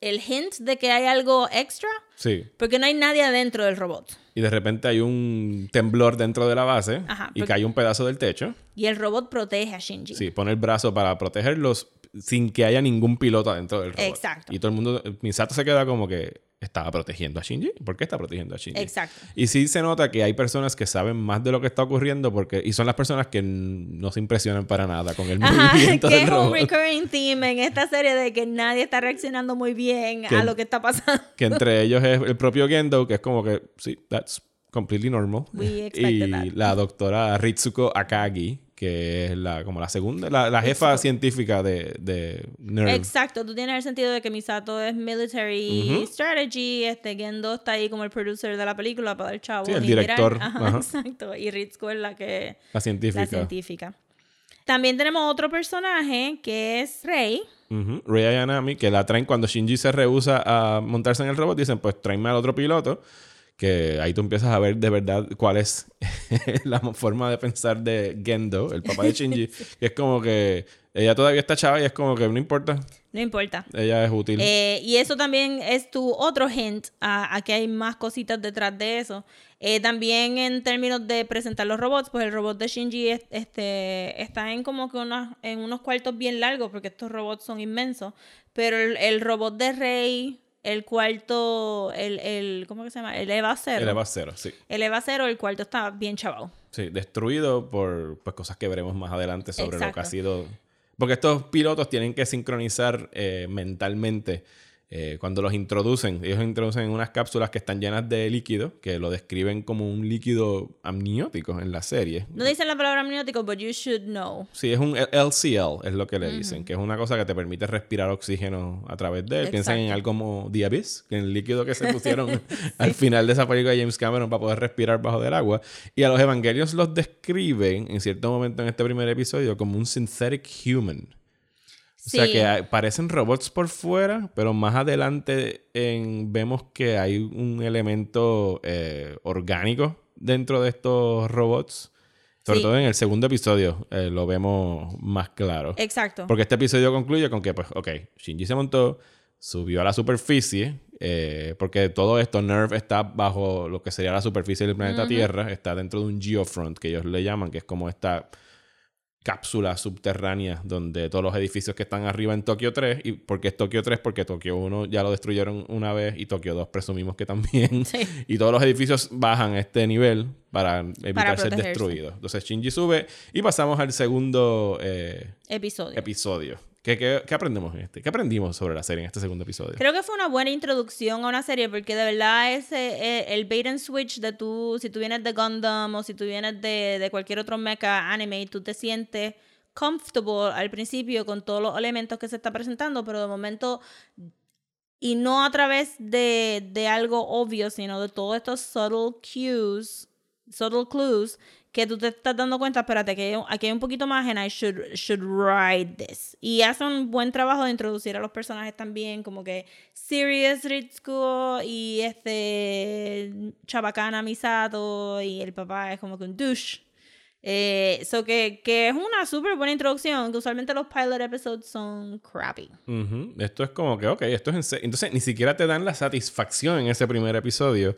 el hint de que hay algo extra, Sí. porque no hay nadie adentro del robot. Y de repente hay un temblor dentro de la base Ajá, y cae un pedazo del techo. Y el robot protege a Shinji. Sí, pone el brazo para protegerlos sin que haya ningún piloto adentro del robot. Exacto. Y todo el mundo, Misato se queda como que estaba protegiendo a Shinji. ¿Por qué está protegiendo a Shinji? Exacto. Y sí se nota que hay personas que saben más de lo que está ocurriendo porque y son las personas que no se impresionan para nada con el Ajá, [LAUGHS] movimiento que del es un robot. recurring theme en esta serie de que nadie está reaccionando muy bien Que- a lo que está pasando. Que entre [LAUGHS] ellos es el propio Gendo, que es como que, sí, that's completely normal. We [LAUGHS] expected y that. la doctora Ritsuko Akagi, que es la, como la segunda, la, la jefa científica de, de. Exacto, tú tienes el sentido de que Misato es military Ujú. strategy, este Gendo está ahí como el producer de la película para dar chavo. Sí, el director, Ajá, ajá. [LAUGHS] exacto. Y Ritsuko es la que La científica. la científica. También tenemos otro personaje que es Rey. Ujú. Rei Ayanami, que la traen cuando Shinji se rehúsa a montarse en el robot, dicen, pues tráeme al otro piloto, que ahí tú empiezas a ver de verdad cuál es [LAUGHS] la forma de pensar de Gendo, el papá de Shinji, [LAUGHS] que es como que ella todavía está chava y es como que no importa, No importa. ella es útil. Eh, y eso también es tu otro hint a, a que hay más cositas detrás de eso. Eh, también en términos de presentar los robots, pues el robot de Shinji es- este, está en como que unos, en unos cuartos bien largos, porque estos robots son inmensos. Pero el, el robot de Rey, el cuarto, el, el ¿cómo que se llama? El Eva Cero. Él va a cero, sí. El Eva Cero, el cuarto está bien chavado. Sí, destruido por pues, cosas que veremos más adelante sobre lo que ha sido. Porque estos pilotos tienen que sincronizar eh, mentalmente eh, cuando los introducen. Ellos introducen en unas cápsulas que están llenas de líquido, que lo describen como un líquido amniótico en la serie. No dicen la palabra amniótico, but you should know. Sí, es un LCL, es lo que le dicen, que es una cosa que te permite respirar oxígeno a través de él. Piensan en Exacto. algo como The Abyss, que en el líquido que se [LAUGHS] pusieron al final de esa película de James Cameron para poder respirar bajo del agua. Y a los evangelios los describen en cierto momento en este primer episodio como un synthetic human. O sea que parecen robots por fuera, pero más adelante en- vemos que hay un elemento eh, orgánico dentro de estos robots. Sobre Sí. todo en el segundo episodio eh, lo vemos más claro. Exacto. Porque este episodio concluye con que, pues, ok, Shinji se montó, subió a la superficie, eh, porque todo esto, Nerve está bajo lo que sería la superficie del planeta Tierra, está dentro de un geofront, que ellos le llaman, que es como esta cápsula subterránea donde todos los edificios que están arriba en Tokio 3, y porque es Tokio 3, porque Tokio 1 ya lo destruyeron una vez y Tokio 2 presumimos que también. [LAUGHS] Sí. Y todos los edificios bajan a este nivel para evitar Para ser destruidos. Entonces Shinji sube y pasamos al segundo eh, Episodio. episodio. ¿Qué, qué, qué aprendemos en este? ¿Qué aprendimos sobre la serie en este segundo episodio? Creo que fue una buena introducción a una serie porque de verdad ese eh, el bait and switch de tú, si tú vienes de Gundam o si tú vienes de, de cualquier otro mecha anime, tú te sientes comfortable al principio con todos los elementos que se está presentando, pero de momento y no a través de, de algo obvio, sino de todos estos subtle cues, subtle clues que tú te estás dando cuenta, espérate, que hay- aquí hay un poquito más and I should, should ride this. Y hace un buen trabajo de introducir a los personajes también, como que Sirius Ritsuko y este Chabacana Misato y el papá es como que un douche. Eh, so que, que es una súper buena introducción, que usualmente los pilot episodes son crappy. Esto es como que, ok, esto es en serio. Entonces, ni siquiera te dan la satisfacción en ese primer episodio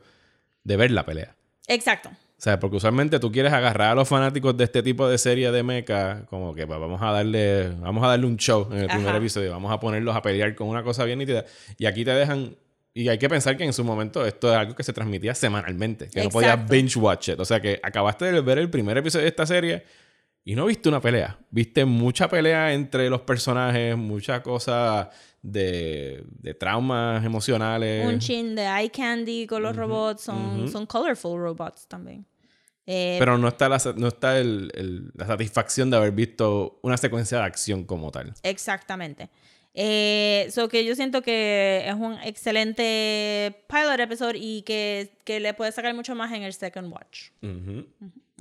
de ver la pelea. Exacto. O sea, porque usualmente tú quieres agarrar a los fanáticos de este tipo de serie de mecha, como que pues, vamos a darle, vamos a darle un show en el primer episodio, vamos a ponerlos a pelear con una cosa bien nítida. Y aquí te dejan, y hay que pensar que en su momento esto es algo que se transmitía semanalmente, que no podías binge watch it. O sea que acabaste de ver el primer episodio de esta serie y no viste una pelea. Viste mucha pelea entre los personajes, mucha cosa de, de traumas emocionales. Un chin de eye candy con los robots, son, ujú. son colorful robots también. Eh, Pero no está, la, no está el- el- la satisfacción de haber visto una secuencia de acción como tal. Exactamente. Eh, so que yo siento que es un excelente pilot episode y que, que le puedes sacar mucho más en el second watch. Ujú.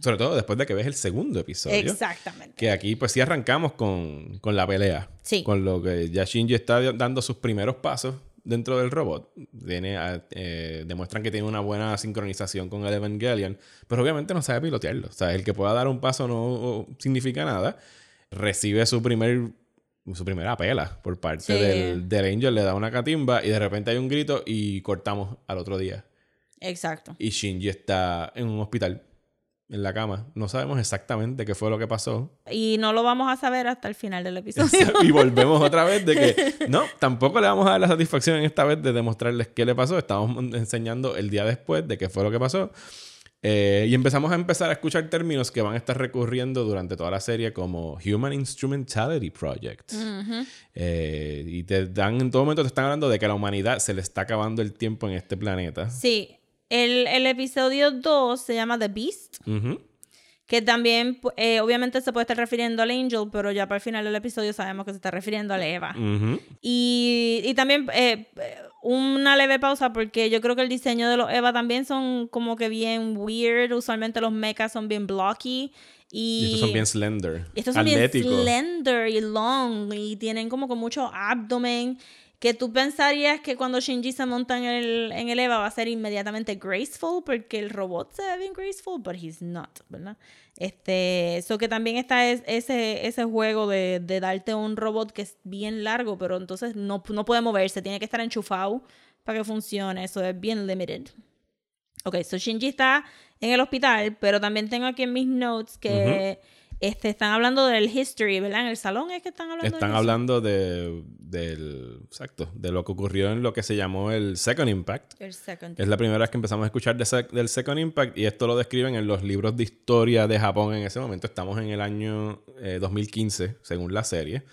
Sobre todo después de que ves el segundo episodio. Exactamente. Que aquí pues sí arrancamos con, con la pelea. Sí. Con lo que ya Shinji está dando sus primeros pasos dentro del robot. Tiene, eh, demuestran que tiene una buena sincronización con el Evangelion, pero obviamente no sabe pilotearlo. O sea, el que pueda dar un paso no significa nada. Recibe su primer su primera pela por parte Sí. del, del Angel, le da una catimba y de repente hay un grito y cortamos al otro día. Exacto. Y Shinji está en un hospital, en la cama. No sabemos exactamente qué fue lo que pasó. Y no lo vamos a saber hasta el final del episodio. y volvemos otra vez de que [LAUGHS] no, tampoco le vamos a dar la satisfacción en esta vez de demostrarles qué le pasó. Estamos enseñando el día después de qué fue lo que pasó. Eh, y empezamos a empezar a escuchar términos que van a estar recurriendo durante toda la serie como Human Instrumentality Project. Eh, y te dan, en todo momento te están hablando de que a la humanidad se le está acabando el tiempo en este planeta. Sí. El, el episodio 2 se llama The Beast. Que también, eh, obviamente, se puede estar refiriendo al Angel, pero ya para el final del episodio sabemos que se está refiriendo a Eva. Y, y también eh, eh, una leve pausa porque yo creo que el diseño de los Eva también son como que bien weird. Usualmente los mechas son bien blocky. Y, Y estos son bien slender. estos son atléticos. bien slender y long y tienen como con mucho abdomen. Que tú pensarías que cuando Shinji se monta en el, en el Eva va a ser inmediatamente graceful porque el robot se ve bien graceful, but he's not, ¿verdad? Este, eso que también está es- ese, ese juego de, de darte un robot que es bien largo, pero entonces no, no puede moverse, tiene que estar enchufado para que funcione, eso es bien limited. Ok, so Shinji está en el hospital, pero también tengo aquí en mis notes que este, están hablando del history, ¿verdad? En el salón es que están hablando Están de hablando de, del, exacto, de lo que ocurrió en lo que se llamó el Second Impact. El second. Es la primera vez que empezamos a escuchar de sec- del Second Impact y esto lo describen en los libros de historia de Japón en ese momento. Estamos en el año eh, 2015, según la serie.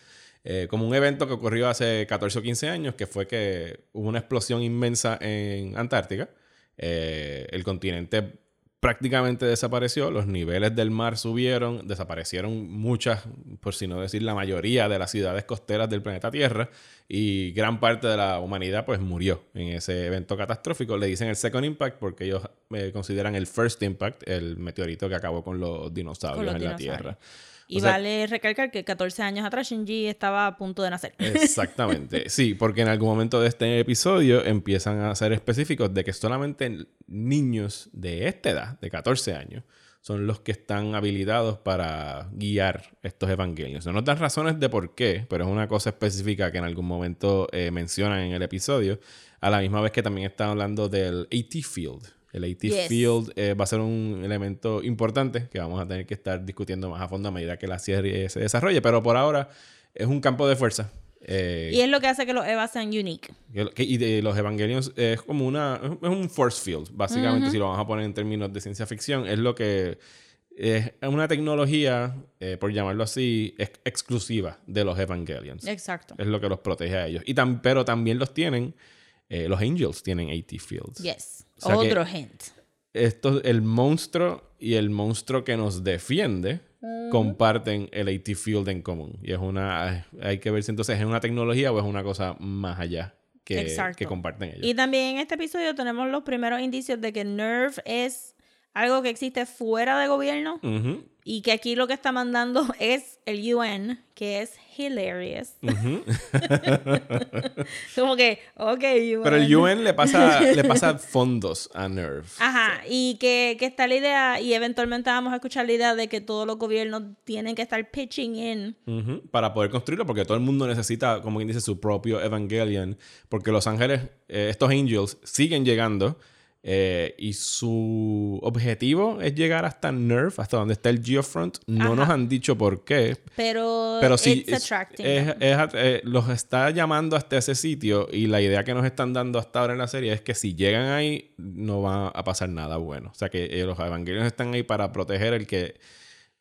Eh, como un evento que ocurrió hace 14 o 15 años, que fue que hubo una explosión inmensa en Antártica. Eh, el continente prácticamente desapareció, los niveles del mar subieron, desaparecieron muchas, por si no decir la mayoría de las ciudades costeras del planeta Tierra y gran parte de la humanidad pues murió en ese evento catastrófico. Le dicen el Second Impact porque ellos eh, consideran el First Impact el meteorito que acabó con los dinosaurios Con los en la. Tierra. Y O sea- vale recalcar que 14 años atrás Shinji estaba a punto de nacer. Exactamente. [LAUGHS] Sí, porque en algún momento de este episodio empiezan a ser específicos de que solamente niños de esta edad, de 14 años, son los que están habilitados para guiar estos evangelios. No nos dan razones de por qué, pero es una cosa específica que en algún momento eh, mencionan en el episodio, a la misma vez que también están hablando del AT Field. El AT Yes. Field eh, va a ser un elemento importante que vamos a tener que estar discutiendo más a fondo a medida que la serie se desarrolle, pero por ahora es un campo de fuerza. Eh, Y es lo que hace que los Eva sean unique. que- que- y de los Evangelions es como una. Es un force field, básicamente, si lo vamos a poner en términos de ciencia ficción. Es lo que. Es una tecnología, eh, por llamarlo así, ex- exclusiva de los Evangelions. Exacto. Es lo que los protege a ellos. Y tam- pero también los tienen. Eh, los Angels tienen AT Fields. Yes. O sea Otro hint. Esto, el monstruo y el monstruo que nos defiende comparten el AT Field en común. Y es una. Hay que ver si entonces es una tecnología o es una cosa más allá que, que comparten ellos. Y también en este episodio tenemos los primeros indicios de que Nerve es algo que existe fuera de gobierno Ujú, y que aquí lo que está mandando [LAUGHS] es el UN, que es hilarious. ujú. [LAUGHS] Como que, ok, UN. Pero el UN le pasa, le pasa fondos a Nerve. Ajá, y que, que está la idea, y eventualmente vamos a escuchar la idea de que todos los gobiernos tienen que estar pitching in. Ujú, Para poder construirlo, porque todo el mundo necesita, como quien dice, su propio Evangelion. Porque los ángeles, eh, estos angels, siguen llegando. Eh, y su objetivo es llegar hasta Nerve, hasta donde está el Geofront. No Ajá. nos han dicho por qué. Pero, Pero sí, it's es- es- eh, los está llamando hasta ese sitio. Y la idea que nos están dando hasta ahora en la serie es que si llegan ahí, no va a pasar nada bueno. O sea que eh, los evangelios están ahí para proteger el que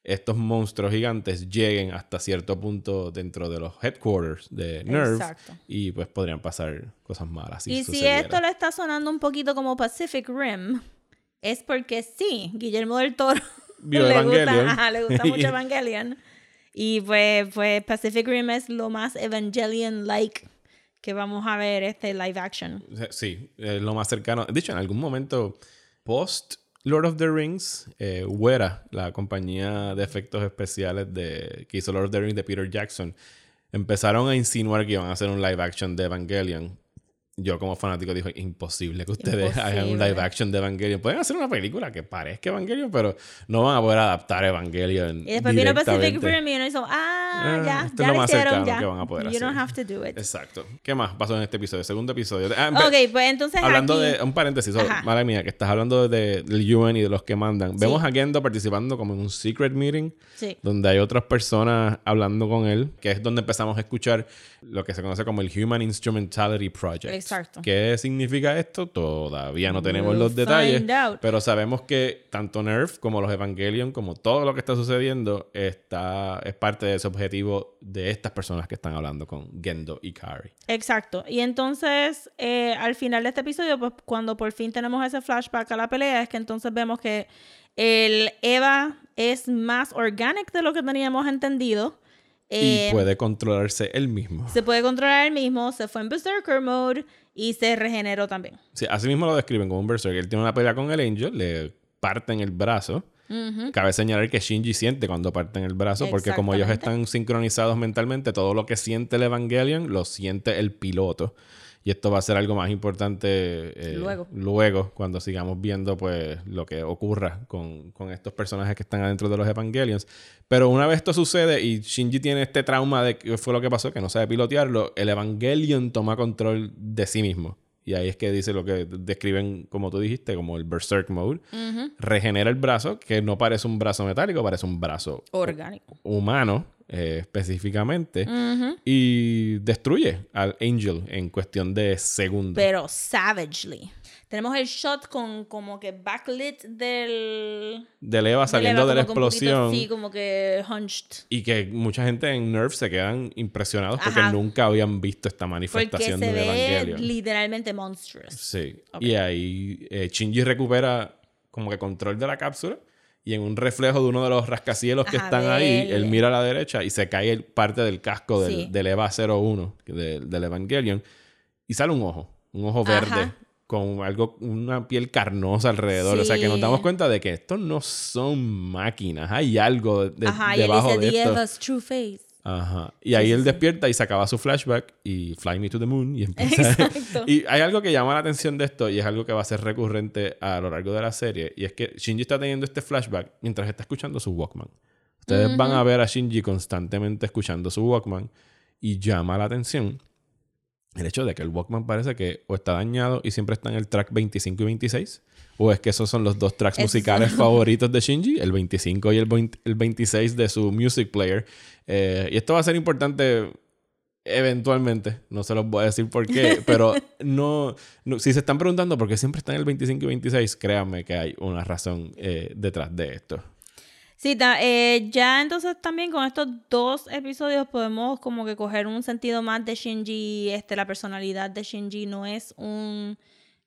estos monstruos gigantes lleguen hasta cierto punto dentro de los headquarters de Nerve. Exacto. Y pues podrían pasar cosas malas. Si y si sucediera. esto le está sonando un poquito como Pacific Rim, es porque sí, Guillermo del Toro [LAUGHS] Vio [LAUGHS] le, Evangelion. gusta, ajá, le gusta mucho [LAUGHS] Evangelion. Y pues, pues Pacific Rim es lo más Evangelion-like que vamos a ver este live action. Sí, es lo más cercano. De hecho, en algún momento, post Lord of the Rings, eh, la compañía de efectos especiales de, que hizo Lord of the Rings de Peter Jackson, empezaron a insinuar que iban a hacer un live action de Evangelion. Yo como fanático dijo, imposible que ustedes [LAUGHS] hagan un Imposible. live action de Evangelion. Pueden hacer una película que parezca Evangelion, pero no van a poder adaptar Evangelion Y después vino Pacific. Rim y uno hizo, ah, Ah, ya, esto es ya lo lo más hicieron, cercano ya. que van a poder you don't hacer. have to do it. Exacto. ¿Qué más pasó en este episodio? Segundo episodio. Ah, Ok, pues entonces Hablando aquí- de un paréntesis, oh, mala mía, que estás hablando de, del UN y de los que mandan. Vemos a Gendo participando como en un secret meeting Sí. donde hay otras personas hablando con él, que es donde empezamos a escuchar lo que se conoce como el Human Instrumentality Project. Exacto. ¿Qué significa esto? Todavía no tenemos We'll los detalles, out. pero sabemos que tanto Nerf como los Evangelion, como todo lo que está sucediendo, está, es parte de ese objetivo de estas personas que están hablando con Gendo y Kari. Exacto. Y entonces, eh, al final de este episodio, pues cuando por fin tenemos ese flashback a la pelea, es que entonces vemos que el Eva es más organic de lo que teníamos entendido. Eh, y puede controlarse él mismo. Se puede controlar él mismo, se fue en Berserker Mode y se regeneró también. Sí, así mismo lo describen como un berserker. Él tiene una pelea con el Angel, le parten el brazo. Cabe señalar que Shinji siente cuando parten el brazo, porque como ellos están sincronizados mentalmente, todo lo que siente el Evangelion lo siente el piloto. Y esto va a ser algo más importante eh, Luego. luego, cuando sigamos viendo pues lo que ocurra con, con estos personajes que están adentro de los Evangelions. Pero una vez esto sucede y Shinji tiene este trauma de que fue lo que pasó, que no sabe pilotearlo, el Evangelion toma control de sí mismo. Y ahí es que dice lo que describen, como tú dijiste, como el Berserk Mode. Regenera el brazo, que no parece un brazo metálico, parece un brazo Orgánico. humano eh, específicamente. Y destruye al Angel en cuestión de segundos. Pero savagely. Tenemos el shot con como que backlit del... Del Eva del saliendo Eva de la poquito explosión. así, como que hunched. Y que mucha gente en Nerf se quedan impresionados porque Ajá. nunca habían visto esta Porque manifestación se de ve Evangelion. literalmente monstrous. Sí. Ok. Y ahí eh, Shinji recupera como que control de la cápsula. Y en un reflejo de uno de los rascacielos que Ajá, están ahí, él. mira a la derecha y se cae el- parte del casco del, Sí. del EVA 01, que de- del Evangelion. Y sale un ojo, un ojo Ajá. Con algo, una piel carnosa alrededor. O sea que nos damos cuenta de que estos no son máquinas. Hay algo de, Ajá, y él debajo dice, de esto. Eva's true face. Ajá. Y ahí él sí. despierta y se acaba su flashback y Fly Me to the Moon y empieza. [LAUGHS] [LAUGHS] Exacto. y hay algo que llama la atención de esto y es algo que va a ser recurrente a lo largo de la serie y es que Shinji está teniendo este flashback mientras está escuchando su Walkman. Ustedes van a ver a Shinji constantemente escuchando su Walkman y llama la atención el hecho de que el Walkman parece que o está dañado y siempre está en el track 25 y 26 o es que esos son los dos tracks musicales [LAUGHS] favoritos de Shinji, el 25 y el, 20 el 26 de su music player. Eh, y esto va a ser importante eventualmente, no se los voy a decir por qué, [LAUGHS] pero no, no- si se están preguntando por qué siempre están en el 25 y 26, créanme que hay una razón eh, detrás de esto. Sí, eh, ya entonces también con estos dos episodios podemos como que coger un sentido más de Shinji, este, la personalidad de Shinji no es un,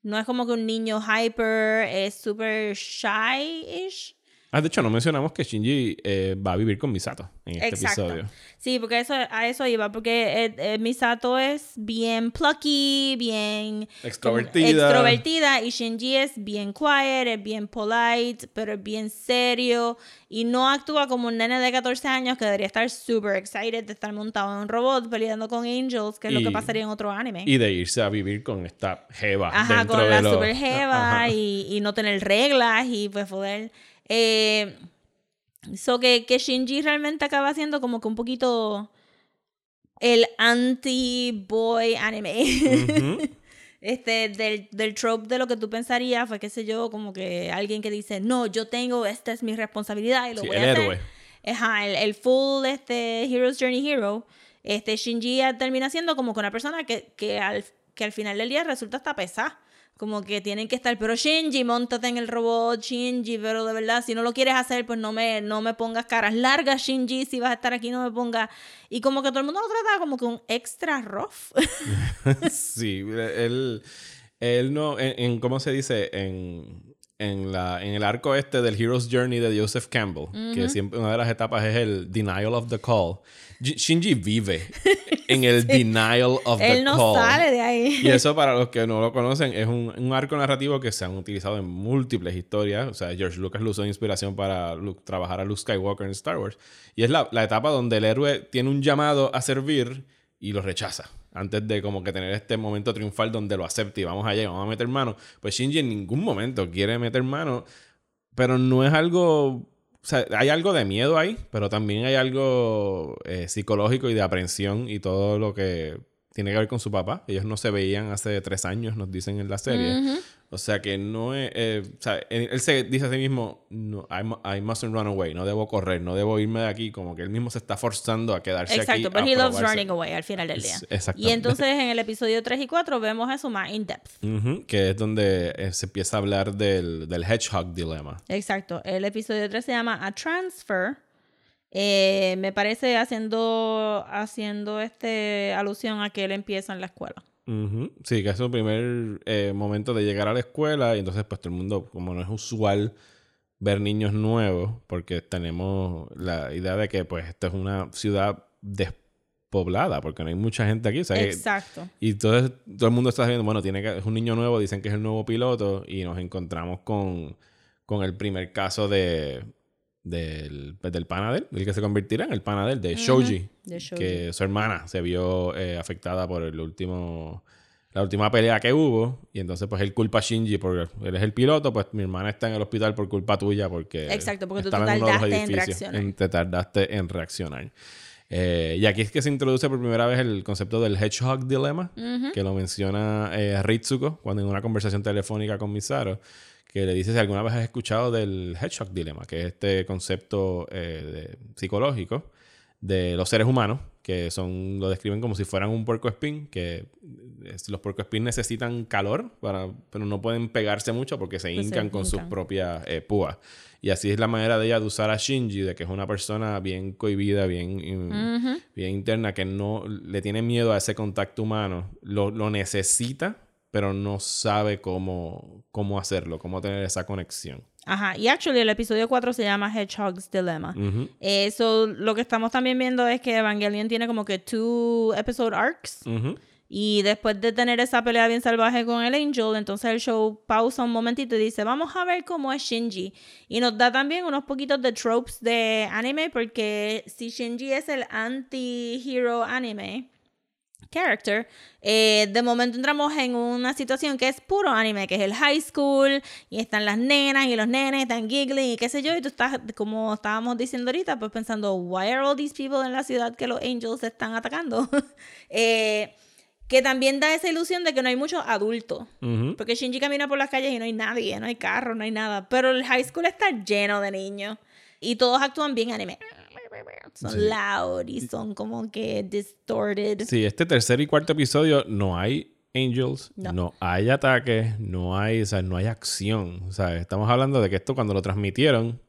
no es como que un niño hyper, es súper shy-ish. Ah, de hecho, no mencionamos que Shinji eh, va a vivir con Misato en este Exacto. episodio. Sí, porque eso, a eso iba, porque eh, eh, Misato es bien plucky, bien Extrovertida. extrovertida y Shinji es bien quiet, es bien polite, pero es bien serio y no actúa como un nene de 14 años que debería estar super excited de estar montado en un robot peleando con angels, que es lo Y- que pasaría en otro anime. Y de irse a vivir con esta jeva Ajá, dentro con de la los- super jeva y, y no tener reglas y pues poder. Eh, so que, que Shinji realmente acaba siendo como que un poquito el anti-boy anime. [LAUGHS] Este, del, del trope de lo que tú pensarías fue, qué sé yo, como que alguien que dice, no, yo tengo, esta es mi responsabilidad y lo Sí, voy el a hacer. héroe. Ajá, el, el full este, Hero's Journey Hero. Este, Shinji termina siendo como que una persona que, que, al, que al final del día resulta hasta pesada. Como que tienen que estar, pero Shinji, montate en el robot, Shinji, pero de verdad, si no lo quieres hacer, pues no me, no me pongas caras largas, Shinji, si vas a estar aquí, no me pongas. Y como que todo el mundo lo trata como que un extra rough. [LAUGHS] sí, él, él no, en, en- ¿cómo se dice? En, en, la, en el arco este del Hero's Journey de Joseph Campbell, que siempre una de las etapas es el denial of the call. Shinji vive [LAUGHS] en el denial of the Él no call. sale de ahí. Y eso, para los que no lo conocen, es un, un arco narrativo que se han utilizado en múltiples historias. O sea, George Lucas lo usó de inspiración para Luke- trabajar a Luke Skywalker en Star Wars. Y es la, la etapa donde el héroe tiene un llamado a servir y lo rechaza antes de como que tener este momento triunfal donde lo acepte y vamos allá y vamos a meter mano, pues Shinji en ningún momento quiere meter mano, pero no es algo, o sea, hay algo de miedo ahí, pero también hay algo eh, psicológico y de aprensión y todo lo que tiene que ver con su papá. Ellos no se veían hace tres años, nos dicen en la serie. Ujú. O sea que no es. eh, o sea, él, se dice a sí mismo: no, I, mu- I mustn't run away, no debo correr, no debo irme de aquí. Como que él mismo se está forzando a quedarse aquí. Exacto, pero he loves running away al final del día. Exactamente. Y entonces en el episodio 3 y 4 vemos eso más in depth. Ujú, que es donde eh, se empieza a hablar del, del hedgehog dilema. Exacto. El episodio 3 se llama A Transfer. Eh, me parece haciendo, haciendo este alusión a que él empieza en la escuela. Ujú. Sí, que es su primer eh, momento de llegar a la escuela y entonces pues todo el mundo, como no es usual ver niños nuevos, porque tenemos la idea de que pues esta es una ciudad despoblada, porque no hay mucha gente aquí. o sea, que- Exacto. y todo, todo el mundo está viendo, bueno, tiene que, es un niño nuevo, dicen que es el nuevo piloto y nos encontramos con, con el primer caso de del, pues, del pana de él, el que se convertirá en el pana de él, de Shoji, de Shoji. que su hermana se vio eh, afectada por el último la última pelea que hubo y entonces pues él culpa a Shinji porque él es el piloto, pues mi hermana está en el hospital por culpa tuya porque Exacto, porque tú te tardaste en reaccionar. te tardaste en reaccionar. Eh, y aquí es que se introduce por primera vez el concepto del Hedgehog Dilemma, que lo menciona eh, Ritsuko cuando en una conversación telefónica con Misato, que le dice si alguna vez has escuchado del Hedgehog Dilemma, que es este concepto eh, de- psicológico de los seres humanos, que son lo describen como si fueran un puerco espín, que es- los puerco espín necesitan calor, para, pero no pueden pegarse mucho porque se Pues se hincan con sus propias eh, púas. Y así es la manera de ella de usar a Shinji, de que es una persona bien cohibida, bien, bien interna, que no le tiene miedo a ese contacto humano. Lo, lo necesita, pero no sabe cómo, cómo hacerlo, cómo tener esa conexión. Ajá. Y actually el episodio 4 se llama Hedgehog's Dilemma. Eso, lo que estamos también viendo es que Evangelion tiene como que two episode arcs. ujú. Y después de tener esa pelea bien salvaje con el Angel, entonces el show pausa un momentito y dice, vamos a ver cómo es Shinji. Y nos da también unos poquitos de tropes de anime, porque si Shinji es el anti-hero anime character, eh, de momento entramos en una situación que es puro anime, que es el high school, y están las nenas y los nenes, están giggling y qué sé yo, y tú estás, como estábamos diciendo ahorita, pues pensando, why are all these people en la ciudad que los angels están atacando? [LAUGHS] Eh, que también da esa ilusión de que no hay muchos adultos. Ujú. Porque Shinji camina por las calles y no hay nadie, no hay carro, no hay nada. Pero el high school está lleno de niños. Y todos actúan bien anime. Son Sí. loud y son como que distorted. Sí, este tercer y cuarto episodio no hay angels, no, No. hay ataques, no hay, o sea, no hay acción. O sea, estamos hablando de que esto cuando lo transmitieron,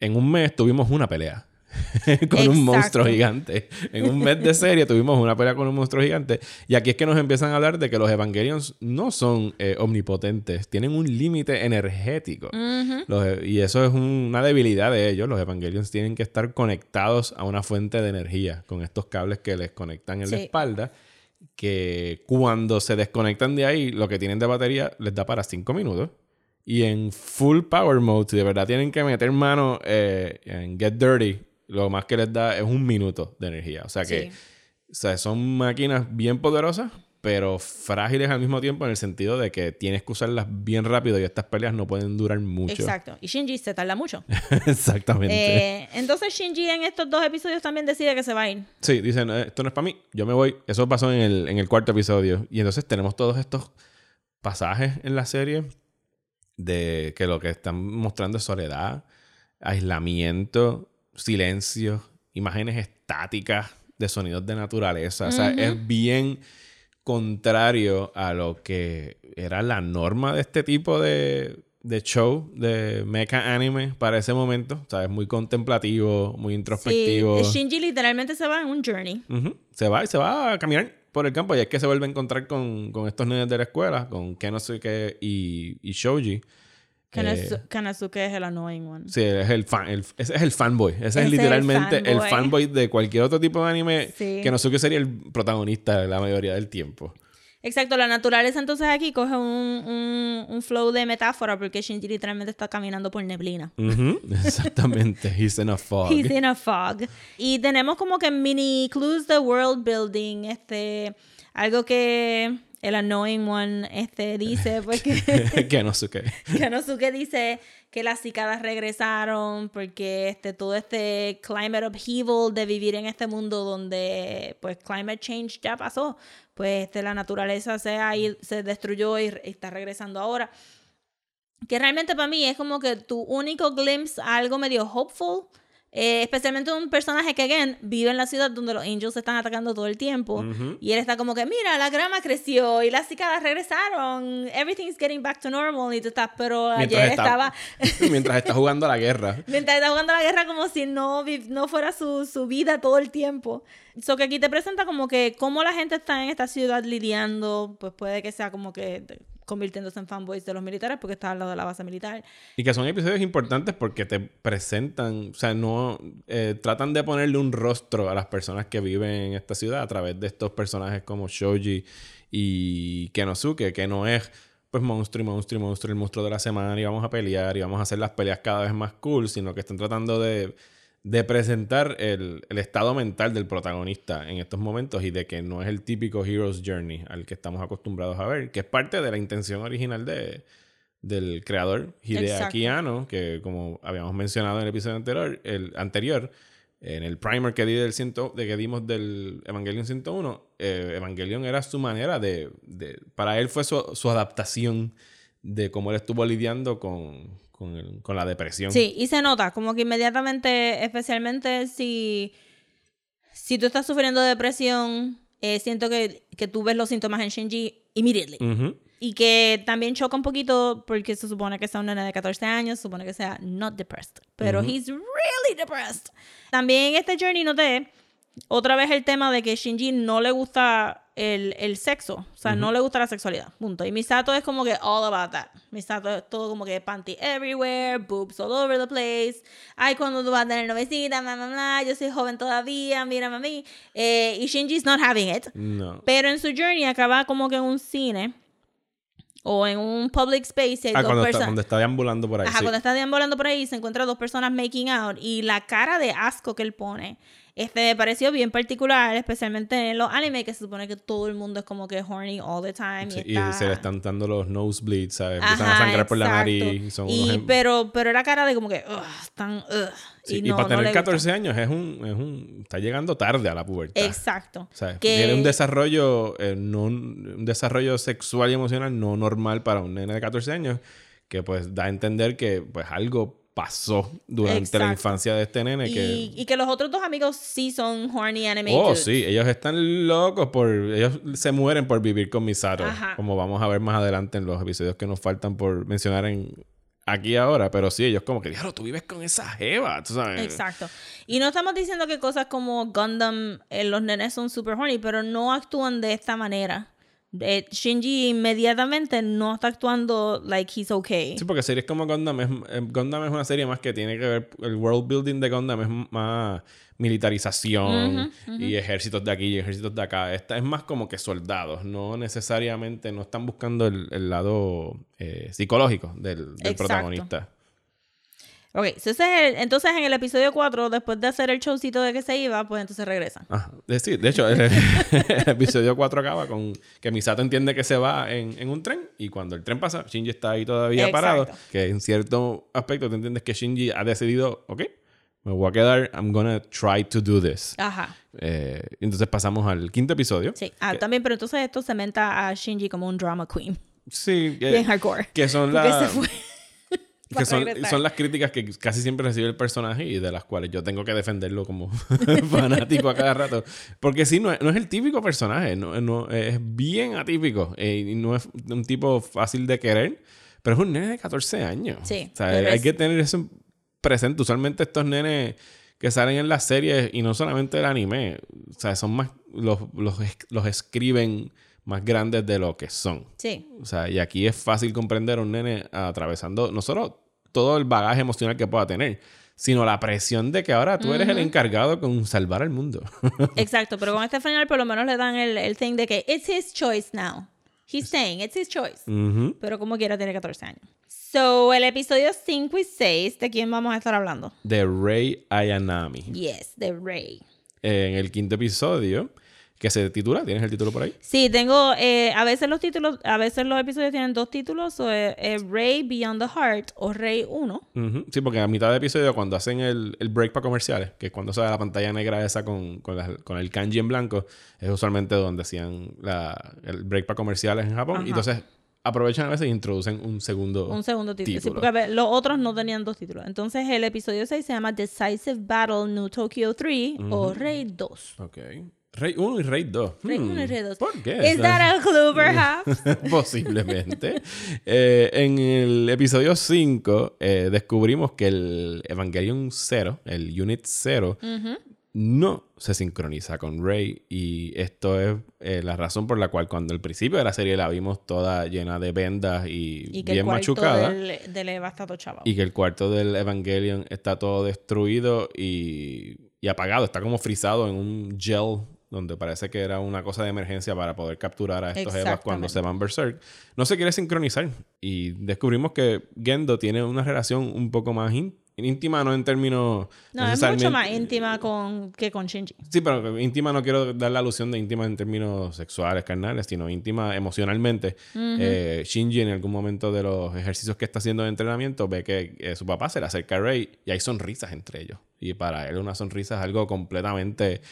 en un mes tuvimos una pelea. [LAUGHS] con un monstruo gigante. En un mes de serie tuvimos una pelea con un monstruo gigante. Y aquí es que nos empiezan a hablar de que los Evangelions no son eh, omnipotentes, tienen un límite energético. Ujú. Los- y eso es un- una debilidad de ellos. Los Evangelions tienen que estar conectados a una fuente de energía con estos cables que les conectan en la Sí. espalda. Que cuando se desconectan de ahí, lo que tienen de batería les da para 5 minutos. Y en full power mode, si de verdad tienen que meter mano eh, en Get Dirty, lo más que les da es un minuto de energía. O sea que Sí. o sea, son máquinas bien poderosas, pero frágiles al mismo tiempo en el sentido de que tienes que usarlas bien rápido y estas peleas no pueden durar mucho. Exacto. Y Shinji se tarda mucho. [LAUGHS] Exactamente. Eh, entonces Shinji en estos dos episodios también decide que se va a ir. Sí, dicen, "Eh, esto no es para mí, yo me voy. Eso pasó en el, en el cuarto episodio. Y entonces tenemos todos estos pasajes en la serie de que lo que están mostrando es soledad, aislamiento, silencio, imágenes estáticas de sonidos de naturaleza. O sea, es bien contrario a lo que era la norma de este tipo de, de show de mecha anime para ese momento. O sea, es muy contemplativo, muy Sí, introspectivo. Shinji literalmente se va en un journey. Se va y se va a caminar por el campo y es que se vuelve a encontrar con, con estos nenes de la escuela, con Kenosuke y, y Shoji. Kanasu- Eh, Kanazuke es el annoying one. sí, es el fan, el- ese es el fanboy. Ese, Ese es es el literalmente el fanboy. fanboy. de cualquier otro tipo de anime. Sí. Kenosuke sería el protagonista la mayoría del tiempo. Exacto, la naturaleza entonces aquí coge un, un, un flow de metáfora porque Shinji literalmente está caminando por neblina. Ujú, [LAUGHS] Exactamente. He's in a fog. He's in a fog. Y tenemos como que mini clues de world building, este, algo que el annoying one este, dice, [LAUGHS] porque qué. [LAUGHS] Kanosuke dice que las cicadas regresaron porque este, todo este climate upheaval de vivir en este mundo donde pues climate change ya pasó, pues este, la naturaleza se, ha ido- se destruyó y re- está regresando ahora. Que realmente para mí es como que tu único glimpse a algo medio hopeful. Eh, especialmente un personaje que, again, vive en la ciudad donde los angels se están atacando todo el tiempo. Y él está como que, mira, la grama creció y las cicadas regresaron. Everything's getting back to normal. Y tú estás, pero Mientras ayer está- estaba... [LAUGHS] Mientras está jugando a la guerra. [LAUGHS] Mientras está jugando la guerra como si no, no fuera su, su vida todo el tiempo. So que aquí te presenta como que cómo la gente está en esta ciudad lidiando, pues puede que sea como que convirtiéndose en fanboys de los militares porque está al lado de la base militar. Y que son episodios importantes porque te presentan, o sea, no eh, tratan de ponerle un rostro a las personas que viven en esta ciudad a través de estos personajes como Shoji y Kenosuke, que no es pues monstruo y monstruo y monstruo, el monstruo de la semana y vamos a pelear y vamos a hacer las peleas cada vez más cool, sino que están tratando de, de presentar el, el estado mental del protagonista en estos momentos y de que no es el típico Hero's Journey al que estamos acostumbrados a ver, que es parte de la intención original de, del creador Hideaki. Anno, que como habíamos mencionado en el episodio anterior, el anterior en el primer que, di del ciento, de que dimos del Evangelion 101, eh, Evangelion era su manera de, de- Para él fue su, su adaptación de cómo él estuvo lidiando con, con, el- con la depresión. Sí, y se nota, como que inmediatamente, especialmente si, si tú estás sufriendo de depresión, eh, siento que, que tú ves los síntomas en Shinji immediately. Ujú. Y que también choca un poquito porque se supone que sea un nene de 14 años, se supone que sea not depressed. Pero he's really depressed. También este journey noté otra vez el tema de que Shinji no le gusta el, el sexo. O sea, no le gusta la sexualidad. Punto. Y Misato es como que all about that. Misato es todo como que panty everywhere, boobs all over the place. Ay, cuando tú vas a tener novecita, bla, bla, bla. Yo soy joven todavía, mírame a mí. Eh, y Shinji's not having it. No. Pero en su journey acaba como que en un cine o en un public space. hay Ah, dos cuando está, personas. cuando está deambulando por ahí. Ajá, sí. cuando está deambulando por ahí se encuentra dos personas making out y la cara de asco que él pone. Este me pareció bien particular, especialmente en los animes que se supone que todo el mundo es como que horny all the time. Sí, y, y se le están dando los nosebleeds, ¿sabes? Empiezan Ajá, a sangrar por la nariz. y Son Y- unos em- pero, pero era cara de como que, están, ugh. Sí, y, no, para no tener gusta. 14 años es un, es un... Está llegando tarde a la pubertad. Exacto. O sea, Que- tiene un desarrollo, eh, no, un desarrollo sexual y emocional no normal para un nene de 14 años, que pues da a entender que pues algo pasó durante la infancia de este nene Y, que... y que los otros dos amigos sí son horny anime Oh, dudes. sí, ellos están locos por... Ellos se mueren por vivir con Misato, Ajá. como vamos a ver más adelante en los episodios que nos faltan por mencionar en aquí ahora, pero sí, ellos como que, diablo, tú vives con esa jeva, tú sabes. Exacto. Y no estamos diciendo que cosas como Gundam, eh, los nenes son super horny, pero no actúan de esta manera. Eh, Shinji inmediatamente no está actuando like he's okay. Sí, porque series como Gundam es, eh, Gundam es una serie más que tiene que ver, el world building de Gundam es más militarización y ejércitos de aquí y ejércitos de acá. Esta es más como que soldados, no necesariamente, no están buscando el, el lado eh, psicológico del, del protagonista. Ok, so ese es el- entonces en el episodio 4, después de hacer el showcito de que se iba, pues entonces regresan. Ajá. De, sí, de hecho, el, [LAUGHS] el episodio 4 acaba con que Misato entiende que se va en, en un tren y cuando el tren pasa, Shinji está ahí todavía Exacto. parado. Que en cierto aspecto te entiendes que Shinji ha decidido, ok, me voy a quedar, I'm gonna try to do this. Ajá, Eh, entonces pasamos al quinto episodio. sí. Ah, también, pero entonces esto cementa a Shinji como un drama queen. Sí, que, Bien hardcore. que son las... Que son, son las críticas que casi siempre recibe el personaje y de las cuales yo tengo que defenderlo como [LAUGHS] fanático a cada rato. Porque sí, no es, no es el típico personaje, no, no- es bien atípico eh, y no es un tipo fácil de querer, pero es un nene de 14 años. Sí, O sea, hay es- que tener eso presente. Usualmente estos nenes que salen en las series y no solamente el anime, o sea, son más, los, los, los escriben más grandes de lo que son. Sí, O sea, y aquí es fácil comprender a un nene atravesando no solo todo el bagaje emocional que pueda tener, sino la presión de que ahora tú eres el encargado con salvar al mundo. [LAUGHS] Exacto, pero con este final por lo menos le dan el, el thing de que it's his choice now. He's saying it's his choice. Pero como quiera tiene 14 años. So, el episodio 5 y 6, ¿de quién vamos a estar hablando? De Rey Ayanami. Yes, de Rey. En el quinto episodio, que se titula, ¿tienes el título por ahí? Sí, tengo, eh, a veces los títulos, a veces los episodios tienen dos títulos, o eh, eh, Rey Beyond the Heart o Rey 1. Ujú. Sí, porque a mitad de episodio, cuando hacen el, el break para comerciales, que es cuando sale la pantalla negra esa con, con, la- con el kanji en blanco, es usualmente donde hacían la- el break para comerciales en Japón. Ajá. Y entonces aprovechan a veces e introducen un segundo. Un segundo título. Sí, porque a ver, los otros no tenían dos títulos. Entonces, el episodio 6 se llama Decisive Battle New Tokyo 3 o Rey 2. Ok. Rey 1 y Rey 2. Rey 1 y Rey 2. ¿Por qué? ¿Is that a clue, perhaps? Posiblemente. Eh, en el episodio 5 eh, descubrimos que el Evangelion 0, el Unit 0, no se sincroniza con Rey. Y esto es eh, la razón por la cual cuando al principio de la serie la vimos toda llena de vendas y, y que el bien cuarto machucada. del, del Eva está todo chavado. Y que el cuarto del Evangelion está todo destruido y, y apagado. Está como frisado en un gel donde parece que era una cosa de emergencia para poder capturar a estos Evas cuando se van berserk. No se quiere sincronizar. Y descubrimos que Gendo tiene una relación un poco más ín- íntima, no en términos... No, es mucho más íntima con, que con Shinji. Sí, pero íntima no quiero dar la alusión de íntima en términos sexuales, carnales, sino íntima emocionalmente. Eh, Shinji en algún momento de los ejercicios que está haciendo de entrenamiento ve que eh, su papá se le acerca a Rey y hay sonrisas entre ellos. Y para él una sonrisa es algo completamente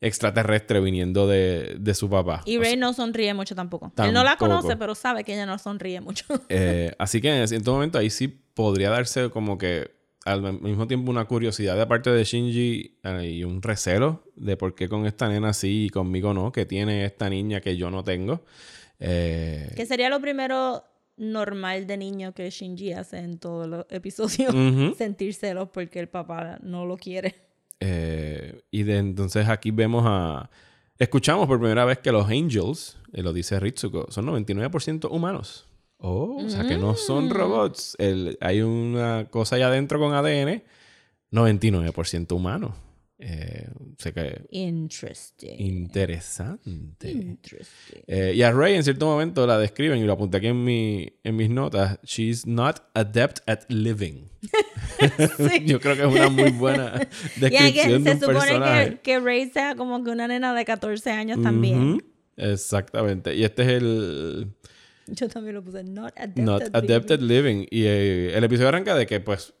extraterrestre viniendo de, de su papá. Y O Rey sea, no sonríe mucho tampoco. Él no la conoce, pero sabe que ella no sonríe mucho. [LAUGHS] Eh, así que en cierto momento ahí sí podría darse como que al mismo tiempo una curiosidad de parte de Shinji eh, y un recelo de por qué con esta nena sí y conmigo no, que tiene esta niña que yo no tengo. Eh, que sería lo primero normal de niño que Shinji hace en todos los episodios. [LAUGHS] Sentir celos porque el papá no lo quiere. Eh, y de entonces aquí vemos a... Escuchamos por primera vez que los Angels, eh, lo dice Ritsuko, son 99% humanos. Oh, o sea que no son robots. El- hay una cosa allá adentro con ADN, 99% humano. Eh, Interesting. interesante. Interesting. Eh, y a Rey en cierto momento la describen y lo apunté aquí en, mi, en mis notas. She's not adept at living. [LAUGHS] Yo creo que es una muy buena [LAUGHS] descripción de se un supone personaje. que, que Rey sea como que una nena de 14 años también. Exactamente. Y este es el Yo también lo puse. Not adept Not at Adept at living. Living. Y eh, el episodio arranca de que, pues,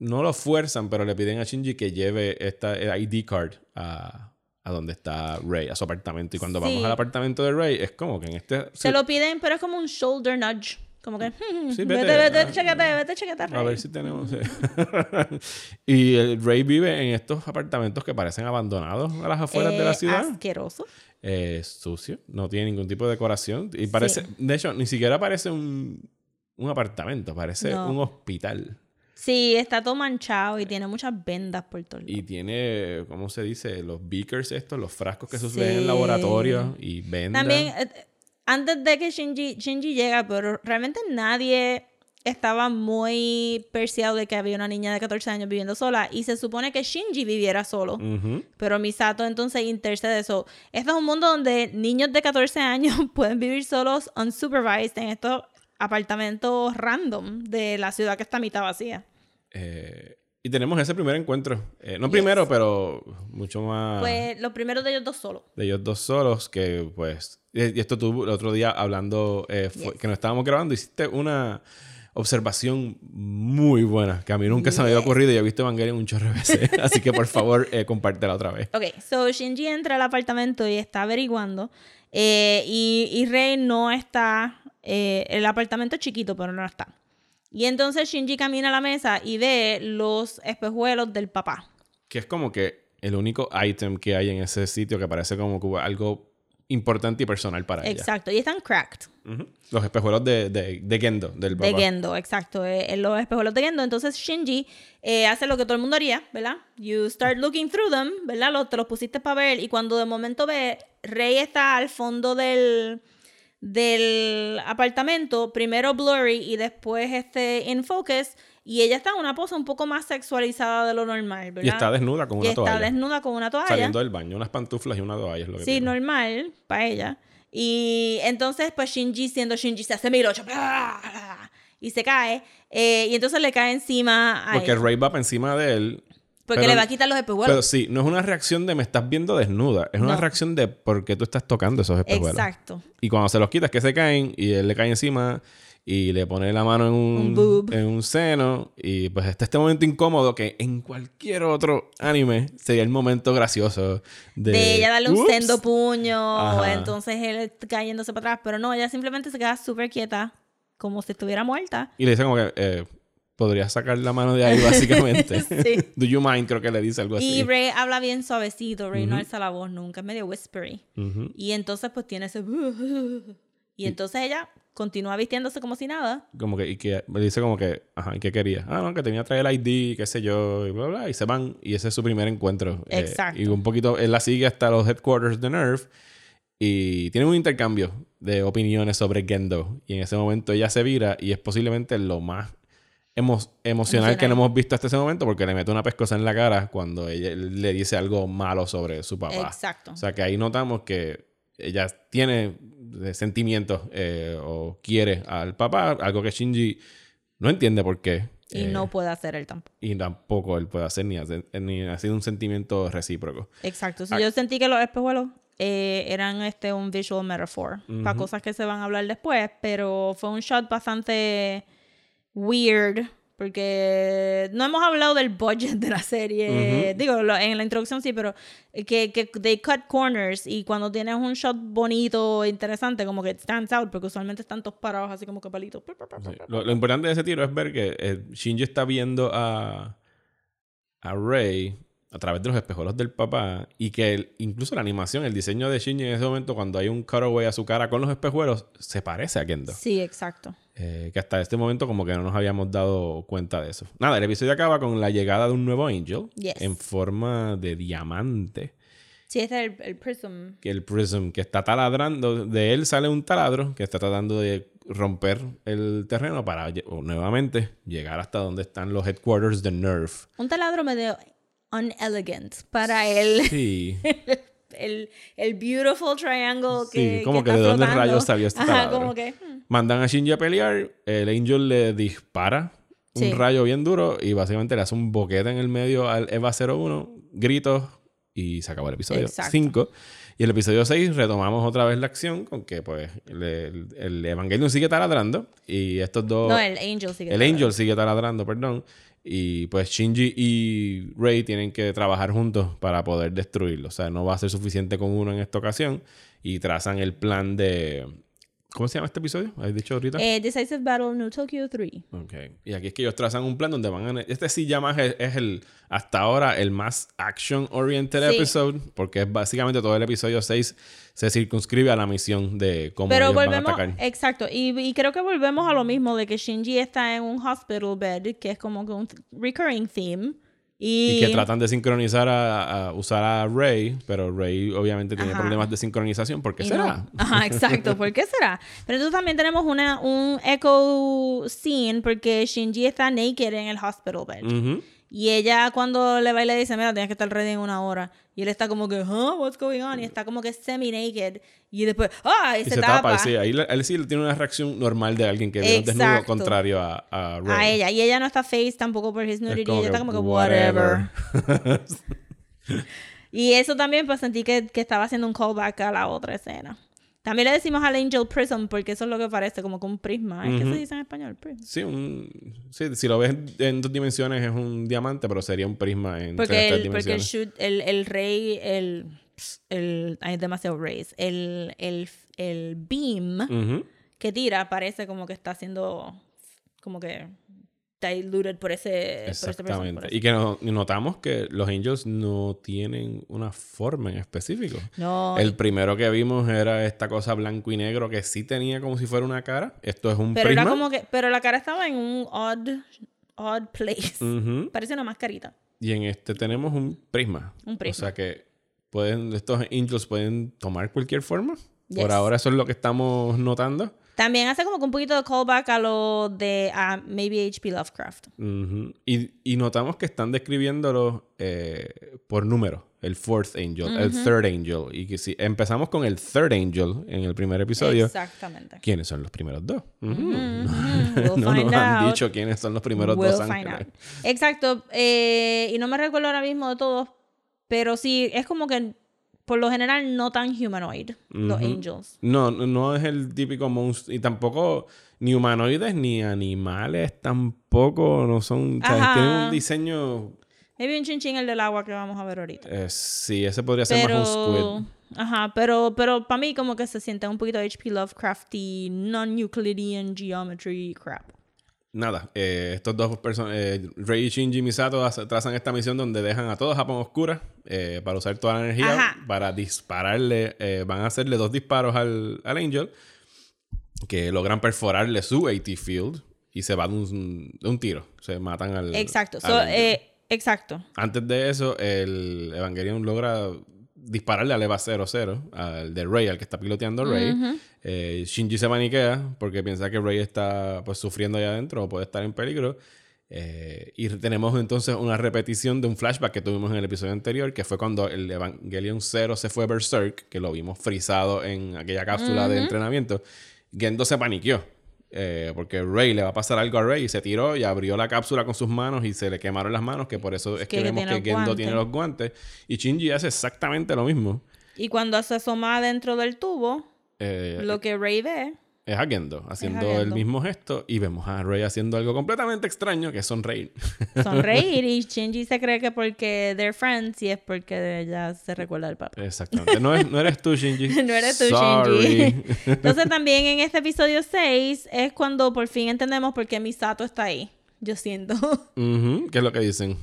no lo fuerzan, pero le piden a Shinji que lleve esta el ID card a, a donde está Rey, a su apartamento. Y cuando Sí. vamos al apartamento de Rey, es como que en este. Se lo piden, pero es como un shoulder nudge. Como que, Sí, vete, vete, vete, ah, chécate, vete, chécate, A Rey. ver si tenemos. [LAUGHS] y el Rey vive en estos apartamentos que parecen abandonados a las afueras de la Eh, ciudad. Asqueroso. Eh, sucio, no tiene ningún tipo de decoración. Y parece, de hecho, ni siquiera parece un, un apartamento, parece No. un hospital. Sí, está todo manchado y tiene muchas vendas por todos lados. Y tiene, ¿cómo se dice? Los beakers estos, los frascos que se Sí. en laboratorio y vendas. También, eh, antes de que Shinji, Shinji llega, pero realmente nadie estaba muy perseado de que había una niña de 14 años viviendo sola y se supone que Shinji viviera solo. Pero Misato entonces intercede eso. Este es un mundo donde niños de 14 años [LAUGHS] pueden vivir solos unsupervised en estos apartamentos random de la ciudad que está mitad vacía. Eh, y tenemos ese primer encuentro. Eh, no primero, pero mucho más Pues los primeros de ellos dos solos. de ellos dos solos. Que pues. Y esto tú el otro día hablando, eh, fue- Yes. que nos estábamos grabando, hiciste una observación muy buena que a mí nunca se me había ocurrido y he visto Evangelion un chorro de veces. [LAUGHS] Así que por favor, eh, compártela otra vez. Ok, so Shinji entra al apartamento y está averiguando. eh, y, y Rey no está. el apartamento es chiquito, pero no está. Y entonces Shinji camina a la mesa y ve los espejuelos del papá. Que es como que el único item que hay en ese sitio que parece como algo importante y personal para ella. Exacto, y están cracked. Ujú. Los espejuelos de, de, de Gendo, del De papá. Gendo, exacto. eh, en los espejuelos de Gendo. Entonces Shinji eh, hace lo que todo el mundo haría, ¿verdad? You start looking through them, ¿verdad? Lo- te los pusiste para ver y cuando de momento ve, Rey está al fondo del, del apartamento, primero blurry y después este in focus, Y ella está en una pose un poco más sexualizada de lo normal, ¿verdad? Y está desnuda con Y una está toalla. desnuda con una toalla. Saliendo del baño, unas pantuflas y una toalla es lo que Sí, tiene. normal para ella. Y entonces, pues Shinji, siendo Shinji, se hace 1008 y se cae. eh, y entonces le cae encima a Porque ella, Ray va para encima de él. Porque pero- le va a quitar los espejuelos. Pero sí, no es una reacción de me estás viendo desnuda. Es una No. reacción de por qué tú estás tocando esos espejuelos. Exacto. Y cuando se los quitas, que se caen y él le cae encima y le pone la mano en un, en un seno. Y pues está este momento incómodo que en cualquier otro anime sería el momento gracioso de, De, ella darle un sendo puño, Ajá. entonces él cayéndose para atrás. Pero no, ella simplemente se queda súper quieta, como si estuviera muerta. Y le dice como que eh, podrías sacar la mano de ahí básicamente. [LAUGHS] Sí. Do you mind? Creo que le dice algo así. Y Ray habla bien suavecito, Ray no Ujú. alza la voz nunca, es medio whispery. Y entonces pues tiene ese... [LAUGHS] Y entonces ella continúa vistiéndose como si nada. Como que, y que me dice como que, ajá, ¿y qué quería? Ah, no, que tenía que traer el ID, qué sé yo, y bla, bla, y se van. Y ese es su primer encuentro. Eh, Exacto. y un poquito, él la sigue hasta los headquarters de Nerf y tienen un intercambio de opiniones sobre Gendo. Y en ese momento ella se vira y es posiblemente lo más emo- emocional que no hemos visto hasta ese momento porque le mete una pescosa en la cara cuando ella le dice algo malo sobre su papá. Exacto. O sea que ahí notamos que ella tiene eh, sentimientos eh, o quiere al papá, algo que Shinji no entiende por qué. y eh, no puede hacer él tampoco. y tampoco él puede hacer ni, hacer- ni ha sido un sentimiento recíproco. Exacto. Ah. yo sentí que los espejuelos eh, eran este un visual metaphor para cosas que se van a hablar después, pero fue un shot bastante weird porque no hemos hablado del budget de la serie. Digo, lo- en la introducción sí, pero que, que they cut corners y cuando tienes un shot bonito, interesante, como que stands out, porque usualmente están todos parados así como que palitos. Sí. Lo, lo importante de ese tiro es ver que eh, Shinji está viendo a, a Rey a través de los espejuelos del papá y que el- incluso la animación, el diseño de Shinji en ese momento, cuando hay un cutaway a su cara con los espejuelos, se parece a Kendo. Sí, exacto. Eh, que hasta este momento como que no nos habíamos dado cuenta de eso. Nada, el episodio acaba con la llegada de un nuevo Angel Yes. en forma de diamante. Sí, este es el, el prism. Que el Prism que está taladrando, de él sale un taladro que está tratando de romper el terreno para nuevamente llegar hasta donde están los headquarters de Nerf. Un taladro medio unelegant para el, Sí. [LAUGHS] el, el beautiful triangle que Sí, como que está de dónde rayos salió este Ajá, como que... hmm. Mandan a Shinji a pelear, el Angel le dispara un Sí. rayo bien duro y básicamente le hace un boquete en el medio al Eva 01, gritos y se acabó el episodio Exacto. 5. Y el episodio 6 retomamos otra vez la acción con que pues le- el, el Evangelion sigue taladrando y estos dos... No, el Angel sí que el Angel sigue taladrando, perdón. Y pues Shinji y Rey tienen que trabajar juntos para poder destruirlo. O sea, no va a ser suficiente con uno en esta ocasión. Y trazan el plan de... ¿Cómo se llama este episodio? ¿Has dicho ahorita? Eh, Decisive Battle New Tokyo 3. Ok. Y aquí es que ellos trazan un plan donde van a... Este sí ya más es, es el... Hasta ahora el más action-oriented Sí. episode. Porque es básicamente todo el episodio 6 se circunscribe a la misión de cómo Pero ellos van a volvemos, atacar. exacto, y, y creo que volvemos a lo mismo de que Shinji está en un hospital bed, que es como que un recurring theme. Y, Y que tratan de sincronizar a, a usar a Rey, pero Rey obviamente tiene Ajá. problemas de sincronización. ¿Por qué y será? no- Ajá, [LAUGHS] exacto. ¿Por qué será? Pero entonces también tenemos una, un echo scene porque Shinji está naked en el hospital bed. Ujú. Y ella cuando le va y le dice, mira, tienes que estar ready en una hora. Y él está como que, huh, what's going on? Y está como que semi-naked. Y después, ah, y, Y se, se, tapa, tapa. sí, ahí él sí tiene una reacción normal de alguien que un desnudo contrario a, a Rey. a ella. Y ella no está face tampoco por his Es nudity. como Ella está como que, whatever. [LAUGHS] y eso también, pues sentí que, que estaba haciendo un callback a la otra escena. También le decimos al Angel Prism porque eso es lo que parece, como que un prisma. ¿Es que se dice en español? Prism. Sí, un, sí, si lo ves en dos dimensiones es un diamante, pero sería un prisma en Porque tres, el, porque el, shoot, el, el rey, el, el, hay demasiado rays, el, el, el beam que tira parece como que está siendo como que diluted por ese, por ese person, Exactamente. por ese- Y que no- notamos que los Angels no tienen una forma en específico. No, El primero que vimos era esta cosa blanco y negro que sí tenía como si fuera una cara. Esto es un pero prisma. era como que, pero la cara estaba en un odd, odd place. Ujú. Parece una mascarita. Y en este tenemos un prisma. Un prisma. O sea que pueden, estos angels pueden tomar cualquier forma. Yes. Por ahora eso es lo que estamos notando. También hace como que un poquito de callback a lo de maybe H.P. Lovecraft. Ujú. y, y notamos que están describiéndolo eh, por número. El fourth angel, el third angel. Y que si empezamos con el third angel en el primer episodio, Exactamente. ¿quiénes son los primeros dos? We'll [LAUGHS] no nos han out. dicho quiénes son los primeros We'll dos ángeles. Exacto. eh, y no me recuerdo ahora mismo de todos, pero sí, es como que por lo general no tan humanoid, los Ujú. angels. No, no- es el típico monstruo. Y tampoco ni humanoides ni animales tampoco no son. o sea, Ajá. tienen un diseño. Maybe un chinchín el del agua que vamos a ver ahorita. eh, sí, ese podría ser más un Pero, squid. ajá, pero, pero para mí como que se siente un poquito H.P. Lovecrafty, non-Euclidean geometry crap. Nada, eh, estos dos personas, eh, Rei, Shinji y Misato hace- trazan esta misión donde dejan a todo Japón oscura eh, para usar toda la energía Ajá. para dispararle, eh, van a hacerle dos disparos al, al Angel que logran perforarle su AT Field y se va de un, de un tiro, se matan al Exacto. al So, Angel. exacto. Antes de eso, el Evangelion logra dispararle al EVA 00, al de Rey, al que está piloteando Rey. Eh, Shinji se paniquea porque piensa que Rey está pues, sufriendo allá adentro o puede estar en peligro. Eh, y tenemos entonces una repetición de un flashback que tuvimos en el episodio anterior, que fue cuando el Evangelion 0 se fue Berserk, que lo vimos frisado en aquella cápsula de entrenamiento. Gendo se paniqueó. Eh, porque Rey le va a pasar algo a Rey y se tiró y abrió la cápsula con sus manos y se le quemaron las manos, que por eso es que, Que vemos que Gendo tiene los guantes. Y Shinji hace exactamente lo mismo. Y cuando se asoma dentro del tubo, Eh, lo que Ray ve, es a Gendo haciendo el mismo gesto y vemos a Rey haciendo algo completamente extraño que es sonreír. [LAUGHS] sonreír y Shinji se cree que porque they're friends y es porque ella se recuerda del papá. Exactamente. No, es- no eres tú, Shinji. [LAUGHS] No eres tú, Sorry. Shinji. [LAUGHS] Entonces también en este episodio 6 es cuando por fin entendemos por qué Misato está ahí. Yo siento. Ujú, ¿Qué es lo que dicen?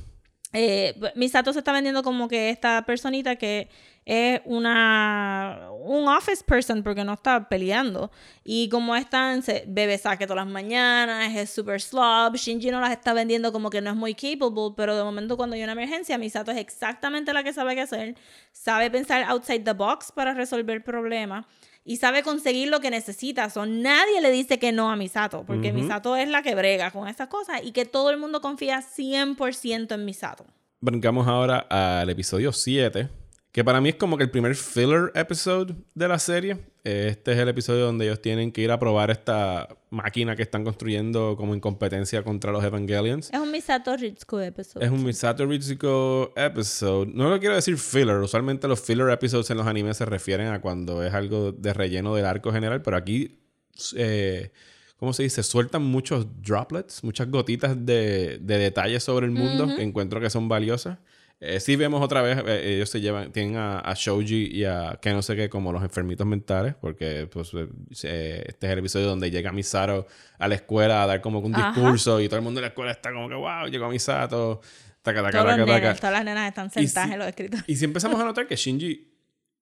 Eh, Misato se está vendiendo como que esta personita que es una un office person porque no está peleando. Y como están se bebe saque todas las mañanas es super slob. Shinji no las está vendiendo como que no es muy capable pero de momento cuando hay una emergencia Misato es exactamente la que sabe qué hacer. Sabe pensar outside the box para resolver problemas y sabe conseguir lo que necesita. So, nadie le dice que no a Misato, porque Misato es la que brega con estas cosas y que todo el mundo confía 100% en Misato. Brincamos ahora al episodio 7, que para mí es como que el primer filler episode de la serie. Este es el episodio donde ellos tienen que ir a probar esta máquina que están construyendo como en competencia contra los Evangelions. Es un Misato Ritsuko episodio. Es un Misato Ritsuko episode. No lo quiero decir filler. Usualmente los filler episodes en los animes se refieren a cuando es algo de relleno del arco general, pero aquí, eh, ¿cómo se dice? Sueltan muchos droplets, muchas gotitas de, de detalles sobre el mundo que encuentro que son valiosas. Eh, sí vemos otra vez, eh, ellos se llevan, tienen a, a Shoji y a que no sé qué como los enfermitos mentales, porque pues, eh, este es el episodio donde llega Misato a la escuela a dar como un Ajá. discurso y todo el mundo en la escuela está como que, wow, llegó Misato. Taca, taca, taca, nenes, todas las nenas están sentadas si- en los escritorios. Y si empezamos a [LAUGHS] notar que Shinji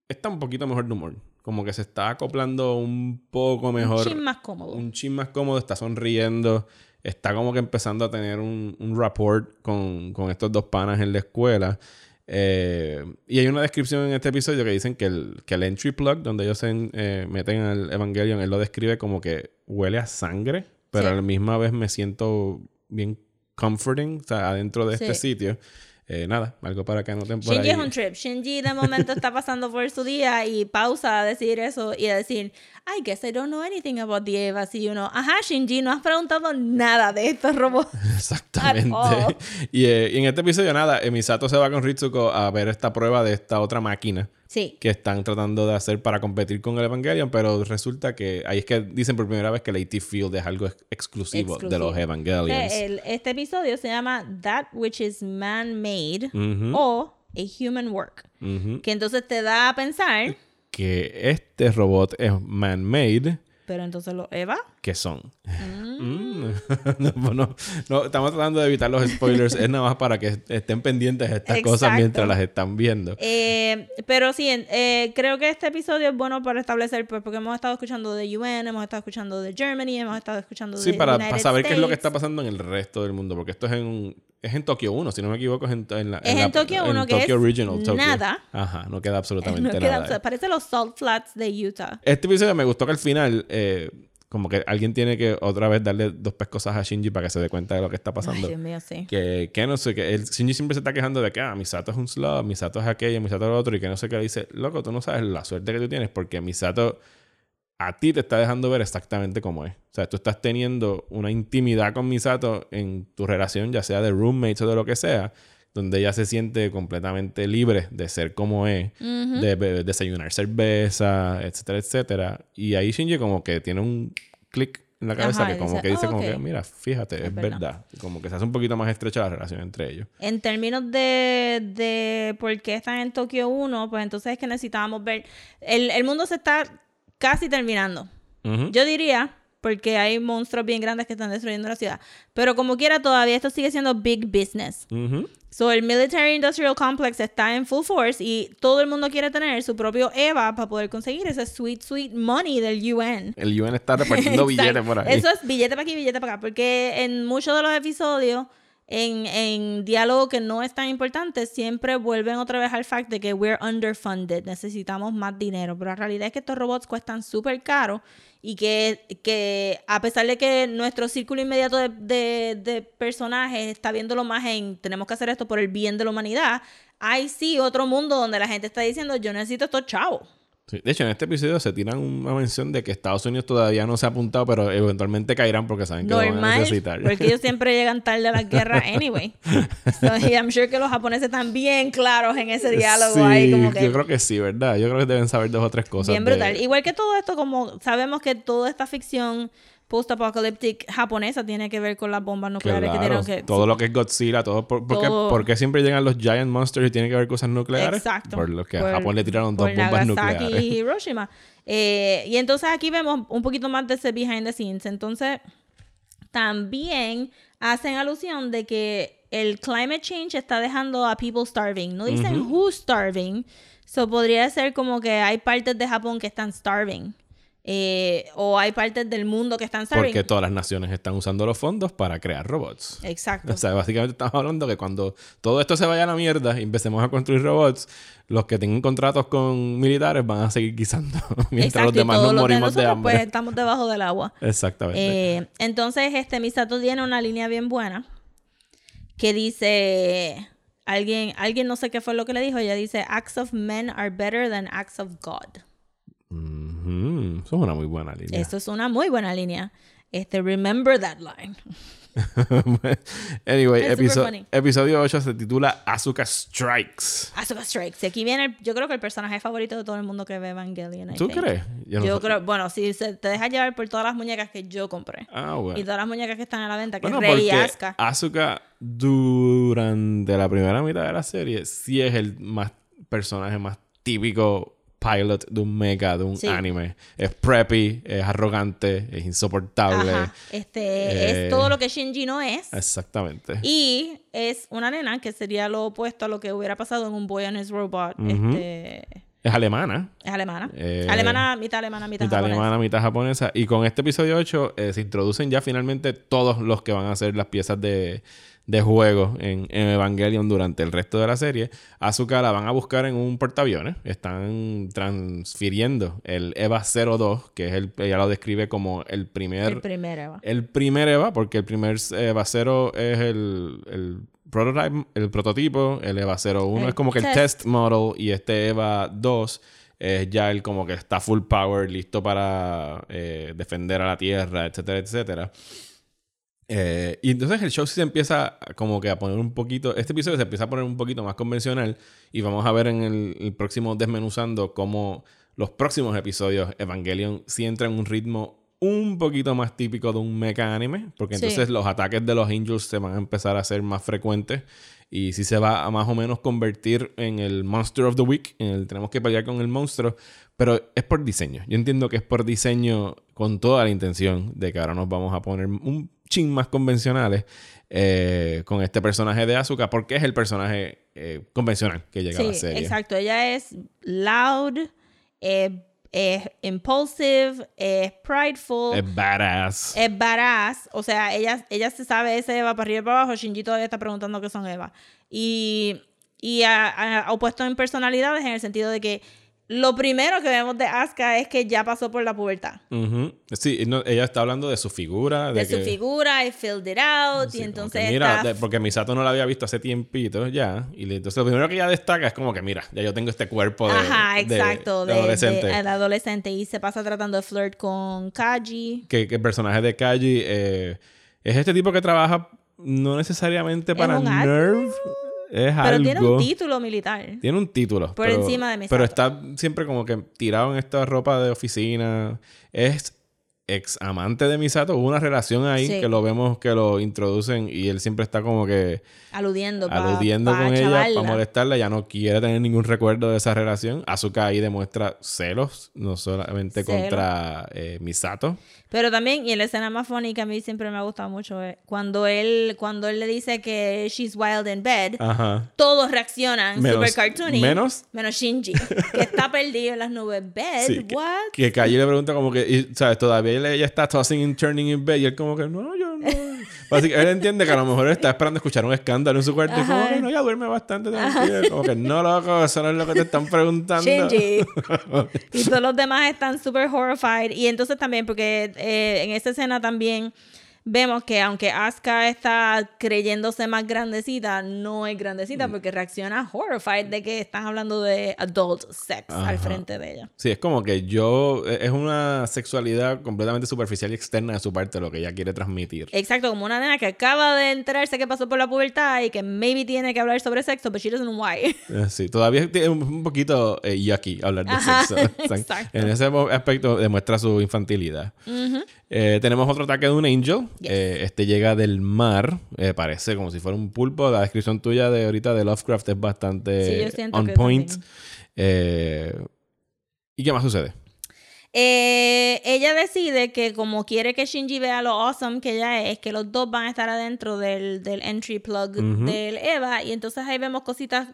está un poquito mejor de humor. Como que se está acoplando un poco mejor. Un chin más cómodo. un chin más cómodo, está sonriendo. Está como que empezando a tener un, un rapport con, con estos dos panas en la escuela. Eh, y hay una descripción en este episodio que dicen que el, que el entry plug, donde ellos se eh, meten al Evangelion, él lo describe como que huele a sangre, pero Sí. a la misma vez me siento bien comforting, o sea, adentro de este sitio. Eh, nada, algo para que anoten por Shinji ahí. es un trip. Shinji de [LAUGHS] momento está pasando por su día y pausa a decir eso y a decir, I guess I don't know anything about the Evas. Y uno, ajá, Shinji, no has preguntado nada de estos robots. [LAUGHS] Exactamente. [LAUGHS] Y, eh, y en este episodio, nada, Misato se va con Ritsuko a ver esta prueba de esta otra máquina Sí. que están tratando de hacer para competir con el Evangelion, pero resulta que ahí es que dicen por primera vez que el AT Field es algo ex- exclusivo, de los. Evangelions. Eh, el- este episodio se llama That Which is Man-Made o A Human Work. Que entonces te da a pensar, Que este robot es man-made, pero entonces los Eva. Que son. Mm. [LAUGHS] no, pues no, no, estamos tratando de evitar los spoilers, es nada más para que estén pendientes de estas cosas Exacto. mientras las están viendo. Eh, pero sí, en- eh, creo que este episodio es bueno para establecer, pues, porque hemos estado escuchando de UN, hemos estado escuchando de Germany, hemos estado escuchando Sí, de para, United para saber qué es lo que States. está pasando en el resto del mundo, porque esto es en, es en Tokio 1, si no me equivoco, es en, en la, Es en la- Tokio 1, que es Original Tokyo. nada. Ajá, no queda absolutamente No nada. parece los Salt Flats de Utah. Este episodio me gustó que al final, eh, como que alguien tiene que otra vez darle dos pescosas a Shinji para que se dé cuenta de lo que está pasando. Ay, Dios mío, sí. que, que no sé, que el Shinji siempre se está quejando de que, ah, Misato es un slug, Misato es aquello, Misato es lo otro, y que no sé qué. Dice, loco, tú no sabes la suerte que tú tienes porque Misato a ti te está dejando ver exactamente cómo es. O sea, tú estás teniendo una intimidad con Misato en tu relación, ya sea de roommates o de lo que sea, donde ella se siente completamente libre de ser como es, de desayunar cerveza, etcétera, etcétera. Y ahí Shinji como que tiene un clic en la cabeza Ajá, que como dice, que dice "Ah, como ok". que, mira, fíjate, es, Es verdad. verdad. Como que se hace un poquito más estrecha la relación entre ellos. En términos de, de por qué están en Tokio 1, pues entonces es que necesitábamos ver. El, el mundo se está casi terminando. Yo diría, porque hay monstruos bien grandes que están destruyendo la ciudad. Pero como quiera, todavía esto sigue siendo big business. Ujú. So, el Military Industrial Complex está en full force y todo el mundo quiere tener su propio EVA para poder conseguir ese sweet, sweet money del UN. El UN está repartiendo [LAUGHS] billetes por ahí. Eso es billete para aquí, billete para acá. Porque en muchos de los episodios, en, diálogo que no es tan importante, siempre vuelven otra vez al fact de que we're underfunded, necesitamos más dinero. Pero la realidad es que estos robots cuestan súper caro y que, que a pesar de que nuestro círculo inmediato de, de, de personajes está viéndolo más en tenemos que hacer esto por el bien de la humanidad, hay sí otro mundo donde la gente está diciendo yo necesito estos chavos. Sí, De hecho, en este episodio se tiran una mención de que Estados Unidos todavía no se ha apuntado, pero eventualmente caerán porque saben que lo van a normal, necesitar. porque ellos [LAUGHS] siempre llegan tarde a las guerras anyway. So, y I'm sure que los japoneses están bien claros en ese diálogo Sí, ahí, como que yo creo que sí, ¿verdad? Yo creo que deben saber dos o tres cosas. bien de- brutal. Igual que todo esto, como sabemos que toda esta ficción post-apocalyptic japonesa tiene que ver con las bombas nucleares que tienen que... todo lo que es Godzilla, todo. Por, ¿por, qué, Todo. por qué siempre llegan los Giant Monsters y tienen que ver cosas nucleares? Exacto. Por lo que Por- a Japón le tiraron dos bombas Nagasaki nucleares. y [LAUGHS] Hiroshima. Eh, y entonces aquí vemos un poquito más de ese behind the scenes. Entonces, también hacen alusión de que el climate change está dejando a people starving. No dicen who's starving. So podría ser como que hay partes de Japón que están starving. Eh, o hay partes del mundo que están starving. Porque todas las naciones están usando los fondos para crear robots. Exacto. [LAUGHS] O sea, básicamente estamos hablando que cuando todo esto se vaya a la mierda y empecemos a construir robots, los que tengan contratos con militares van a seguir guisando [LAUGHS] mientras los Exacto, demás nos de morimos de, nosotros, hambre. pues estamos debajo del agua. Exactamente. Eh, entonces, este Misato tiene una línea bien buena que dice alguien, alguien no sé qué fue lo que le dijo, ella dice acts of men are better than acts of God. Ujú, Eso es una muy buena línea. Eso es una muy buena línea. Este, remember that line. [LAUGHS] anyway, episo- episodio 8 se titula Asuka Strikes. Asuka Strikes. Y aquí viene, el- yo creo que el personaje favorito de todo el mundo que ve Evangelion. I ¿Tú think. crees? Yo no creo, bueno, si se te dejas llevar por todas las muñecas que yo compré. Ah, bueno. Y todas las muñecas que están a la venta, que Bueno, es Rey y Asuka. Asuka durante la primera mitad de la serie sí es el más personaje más típico pilot de un mecha, de un Sí. anime. Es preppy, es arrogante, es insoportable. Ajá. Este, Eh, es todo lo que Shinji no es. Exactamente. Y es una nena que sería lo opuesto a lo que hubiera pasado en un Boy and His Robot. Este, Es alemana. es alemana. Eh, alemana, mitad alemana, mitad, Mitad japonesa. alemana, mitad japonesa. Y con este episodio 8 eh, se introducen ya finalmente todos los que van a ser las piezas de, de juego en, en Evangelion durante el resto de la serie. Asuka la van a buscar en un portaaviones. Están transfiriendo el EVA 02, que es el, ella lo describe como el primer... El primero. Eva. el primer EVA, porque el primer EVA 0 es el, el prototype, el prototipo, el EVA 01 El es como que el test. test model y este EVA 2 es ya el como que está full power, listo para eh, defender a la Tierra, etcétera, etcétera. Eh, y entonces el show sí se empieza como que a poner un poquito, este episodio se empieza a poner un poquito más convencional y vamos a ver en el, el próximo desmenuzando cómo los próximos episodios Evangelion sí entra en un ritmo un poquito más típico de un mecha anime, porque Sí. entonces los ataques de los angels se van a empezar a hacer más frecuentes y sí se va a más o menos convertir en el Monster of the Week, en el tenemos que pelear con el monstruo, pero es por diseño. Yo entiendo que es por diseño con toda la intención de que ahora nos vamos a poner un chin más convencionales eh, con este personaje de Asuka, porque es el personaje eh, convencional que llega a la serie. exacto. Ella es loud, eh, es impulsive, es prideful. Es badass. es badass, o sea, ella, ella se sabe ese Eva para arriba y para abajo, Shinji todavía está preguntando qué son Eva. Y, y a- a- opuesto en personalidades en el sentido de que lo primero que vemos de Asuka es que ya pasó por la pubertad. Ujú. Sí, no, ella está hablando de su figura. De, De su que- figura, I filled it out, Sí, y entonces que mira, está- de- porque Misato no la había visto hace tiempito ya. Y le- entonces lo primero que ella destaca es como que, mira, ya yo tengo este cuerpo de, Ajá, exacto, de de, adolescente. de adolescente y se pasa tratando de flirt con Kaji. que, que el personaje de Kaji eh, es este tipo que trabaja no necesariamente para Nerve. Es Pero algo. tiene un título militar. Tiene un título. Por pero- encima de Misato. Pero está siempre como que tirado en esta ropa de oficina. Es ex amante de Misato. Hubo una relación ahí Sí. que lo vemos que lo introducen y él siempre está como que Aludiendo, pa- aludiendo pa con ella para molestarla. Ya no quiere tener ningún recuerdo de esa relación. Asuka ahí demuestra celos, no solamente contra eh, Misato. Pero también, y la escena más funny que a mí siempre me ha gustado mucho es cuando él, cuando él le dice que she's wild in bed, Ajá. todos reaccionan Menos- super cartoony. menos- Menos Shinji, [LAUGHS] que está perdido en las nubes. Bed, Sí, que- what? Que Calle le pregunta como que, y, ¿sabes? Todavía ella está tossing and turning in bed y él como que, no, yo no. Que él entiende que a lo mejor está esperando escuchar un escándalo en su cuarto y como que no, ella duerme bastante tranquila. Como que no, loco, eso no es lo que te están preguntando. [LAUGHS] Y todos los demás están super horrified. Y entonces también, porque eh, en esa escena también vemos que aunque Asuka está creyéndose más grandecita, no es Mm. grandecita porque reacciona horrified de que están hablando de adult sex Ajá. al frente de ella. Sí, es como que yo, e, es una sexualidad completamente superficial y externa de su parte lo que ella quiere transmitir. Exacto, como una nena que acaba de enterarse que pasó por la pubertad y que maybe tiene que hablar sobre sexo, but she doesn't know why. [LAUGHS] Eh, Sí, todavía es un poquito eh, yucky hablar de Ajá, sexo. [LAUGHS] Exacto. En ese aspecto demuestra su infantilidad. Eh, tenemos otro ataque de un angel. Yes. Eh, este llega del mar. Eh, parece como si fuera un pulpo. La descripción tuya de ahorita de Lovecraft es bastante Sí, on point. ¿Y qué más sucede? Ella decide que como quiere que Shinji vea lo awesome que ella es, que los dos van a estar adentro del, del entry plug del Eva. Y entonces ahí vemos cositas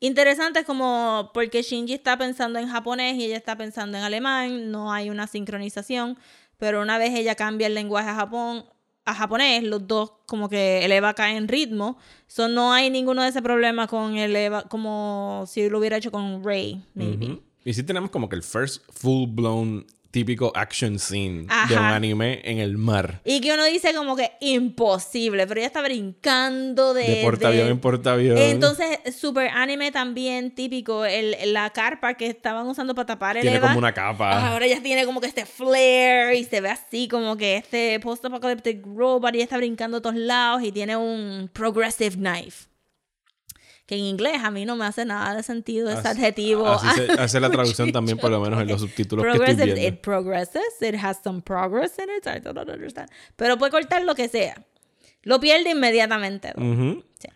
interesantes como porque Shinji está pensando en japonés y ella está pensando en alemán, no hay una sincronización, pero una vez ella cambia el lenguaje a Japón a japonés, los dos como que el Eva cae en ritmo, so no hay ninguno de ese problema con el Eva como si lo hubiera hecho con Rey, maybe. Y sí tenemos como que el first full blown típico action scene de un Ajá. anime en el mar. Y que uno dice como que imposible, pero ella está brincando de... De portaavión de- en portaavión. Entonces, super anime también típico, el, la carpa que estaban usando para tapar el Tiene Eva, como una capa. Ahora ya tiene como que este flare y se ve así como que este post-apocalyptic robot y está brincando a todos lados y tiene un progressive knife. Que en inglés a mí no me hace nada de sentido ese Así- adjetivo. Así se [LAUGHS] hace la traducción también, por lo menos en los subtítulos que estoy viendo. it progresses, it has some progress in it, I don't understand. Pero puede cortar lo que sea. Lo pierde inmediatamente. Sí.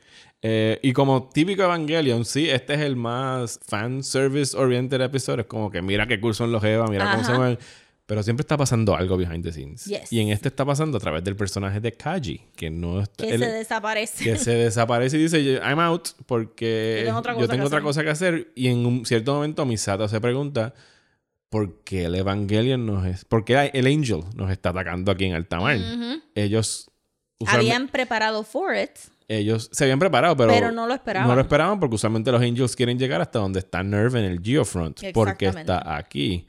Eh, y como típico Evangelion, sí, este es el más fan service oriented episodio. Es como que mira qué cool son los Eva, mira cómo se mueven. Pero siempre está pasando algo behind the scenes. Yes. Y en este está pasando a través del personaje de Kaji, que no está. Que él- se desaparece. que se desaparece y dice, I'm out porque Yo tengo otra cosa tengo que otra hacer". cosa que hacer. Y en un cierto momento Misato se pregunta, ¿por qué el Evangelion nos es... ¿Por qué el Angel nos está atacando aquí en alta mar? Ujú. Ellos... usualmente- Habían preparado for it, ellos se habían preparado, pero, pero no lo esperaban. no lo esperaban porque usualmente los Angels quieren llegar hasta donde está Nerve en el Geofront. Porque está aquí.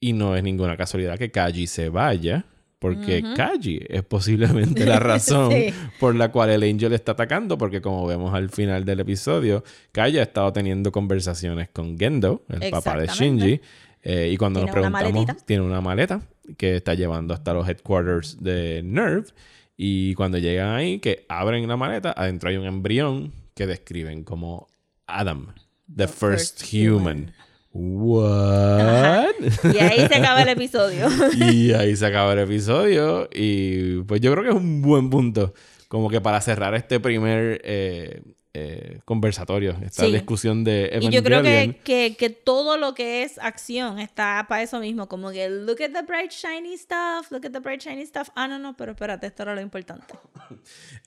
Y no es ninguna casualidad que Kaji se vaya. Porque Ujú. Kaji es posiblemente la [LAUGHS] razón Sí. por la cual el Angel está atacando. Porque como vemos al final del episodio, Kaji ha estado teniendo conversaciones con Gendo, el papá de. Shinji. eh, y cuando nos una preguntamos, tiene una maleta que está llevando hasta los headquarters de Nerve. Y cuando llegan ahí, que abren la maleta, adentro hay un embrión que describen como Adam, the, first, first human. What? Y ahí se acaba el episodio. [LAUGHS] y ahí se acaba el episodio. Y pues yo creo que es un buen punto. Como que para cerrar este primer eh, eh, conversatorio, esta Sí. discusión de Y yo creo que, que, que todo lo que es acción está para eso mismo. Como que, look at the bright shiny stuff, look at the bright shiny stuff. Ah, no, no, pero espérate, esto era lo importante.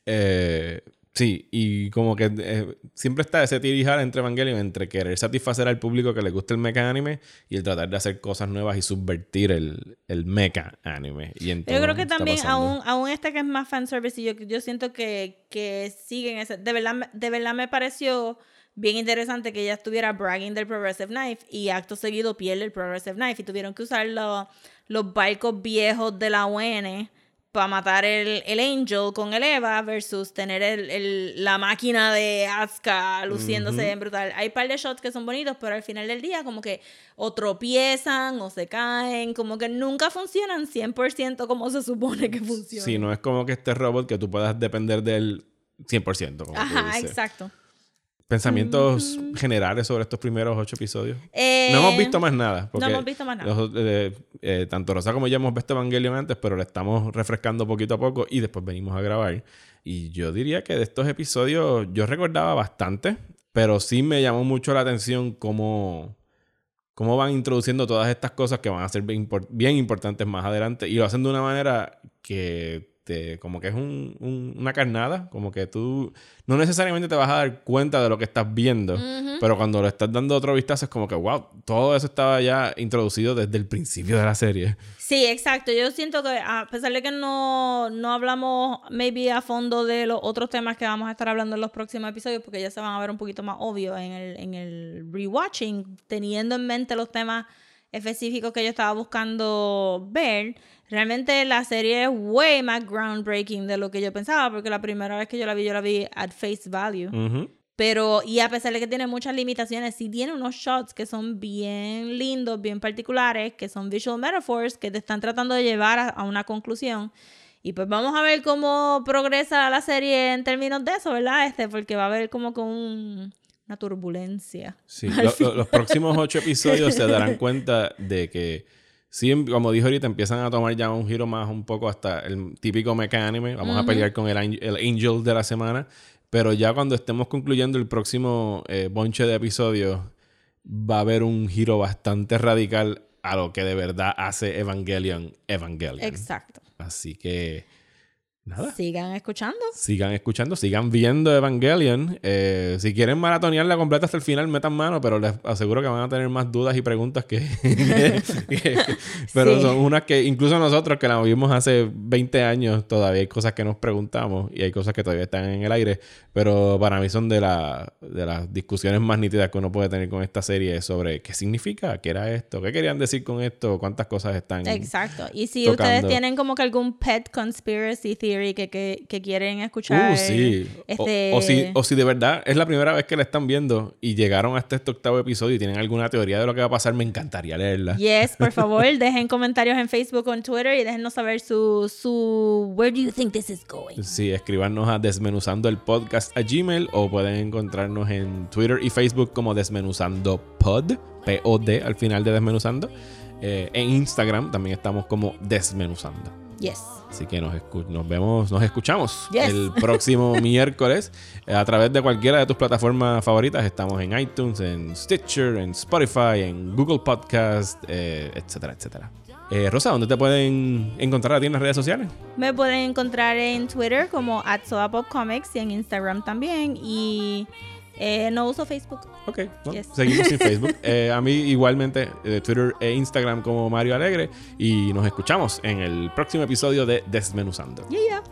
Eh, sí, y como que eh, siempre está ese tirijar entre Evangelion, entre querer satisfacer al público que le gusta el mecha anime y el tratar de hacer cosas nuevas y subvertir el, el mecha anime. Y en Pero yo creo que también, aún, aún este que es más fanservice, y yo, yo siento que, que siguen ese. De verdad, me- de verdad me pareció bien interesante que ella estuviera bragging del Progressive Knife y acto seguido pierde el Progressive Knife y tuvieron que usar lo- los barcos viejos de la UN para matar el, el Angel con el Eva versus tener el, el- la máquina de Asuka luciéndose en brutal. Hay un par de shots que son bonitos, pero al final del día como que o tropiezan o se caen, como que nunca funcionan 100% como se supone que funcionan. Sí, no es como que este robot que tú puedas depender del 100%. Como Ajá, exacto. Pensamientos generales sobre estos primeros ocho episodios. Eh, No hemos visto más nada. porque hemos visto más nada. los- eh, eh, tanto Rosa como yo hemos visto Evangelion antes, pero le estamos refrescando poquito a poco y después venimos a grabar. Y yo diría que de estos episodios yo recordaba bastante, pero sí me llamó mucho la atención cómo, cómo van introduciendo todas estas cosas que van a ser bien importantes más adelante y lo hacen de una manera que te, como que es un- un- una carnada, como que tú no necesariamente te vas a dar cuenta de lo que estás viendo, pero cuando lo estás dando otro vistazo es como que, wow, todo eso estaba ya introducido desde el principio de la serie. Sí, exacto. Yo siento que a pesar de que no, no hablamos maybe a fondo de los otros temas que vamos a estar hablando en los próximos episodios, porque ya se van a ver un poquito más obvios en el, en el rewatching, teniendo en mente los temas específicos que yo estaba buscando ver, realmente la serie es way más groundbreaking de lo que yo pensaba, porque la primera vez que yo la vi, yo la vi at face value. Pero, y a pesar de que tiene muchas limitaciones, sí tiene unos shots que son bien lindos, bien particulares, que son visual metaphors, que te están tratando de llevar a, a una conclusión. Y pues vamos a ver cómo progresa la serie en términos de eso, ¿verdad? Este, porque va a haber como con un- una turbulencia. Sí, lo- lo- los próximos ocho episodios se darán [LAUGHS] cuenta de que, sí, como dijo ahorita, empiezan a tomar ya un giro más un poco hasta el típico mecha anime. Vamos a pelear con el, el Angel de la semana. Pero ya cuando estemos concluyendo el próximo eh, bonche de episodios, va a haber un giro bastante radical a lo que de verdad hace Evangelion Evangelion. Exacto. Así que, nada. Sigan escuchando. Sigan escuchando, sigan viendo Evangelion. Eh, si quieren maratonearla completa hasta el final, metan mano, pero les aseguro que van a tener más dudas y preguntas que... [LAUGHS] que- pero Sí. son unas que incluso nosotros que la vimos hace 20 años, todavía hay cosas que nos preguntamos y hay cosas que todavía están en el aire, pero para mí son de, la- de las discusiones más nítidas que uno puede tener con esta serie sobre qué significa, qué era esto, qué querían decir con esto, cuántas cosas están... Exacto. Y si tocando. ustedes tienen como que algún pet conspiracy theory que, que, que quieren escuchar. Uh, sí. O- Este... O, si, o si de verdad es la primera vez que la están viendo y llegaron hasta este octavo episodio y tienen alguna teoría de lo que va a pasar, me encantaría leerla. Yes, por [LAUGHS] favor, dejen comentarios en Facebook o en Twitter y déjennos saber su, su Where do you think this is going? Sí, escribanos a Desmenuzando el Podcast a Gmail o pueden encontrarnos en Twitter y Facebook como Desmenuzando Pod, P-O-D al final de Desmenuzando. Eh, en Instagram también estamos como Desmenuzando. Yes. Así que nos, nos vemos, nos escuchamos Yes. el próximo [LAUGHS] miércoles eh, a través de cualquiera de tus plataformas favoritas. Estamos en iTunes, en Stitcher, en Spotify, en Google Podcast, eh, etcétera, etcétera. Eh, Rosa, ¿dónde te pueden encontrar a ti en las redes sociales? Me pueden encontrar en Twitter como @sodapopcomics y en Instagram también. Y eh, no uso Facebook. Ok, no, Yes. seguimos sin [LAUGHS] Facebook. Eh, a mí igualmente eh, Twitter e Instagram como Mario Alegre y nos escuchamos en el próximo episodio de Desmenuzando. Yeah, yeah.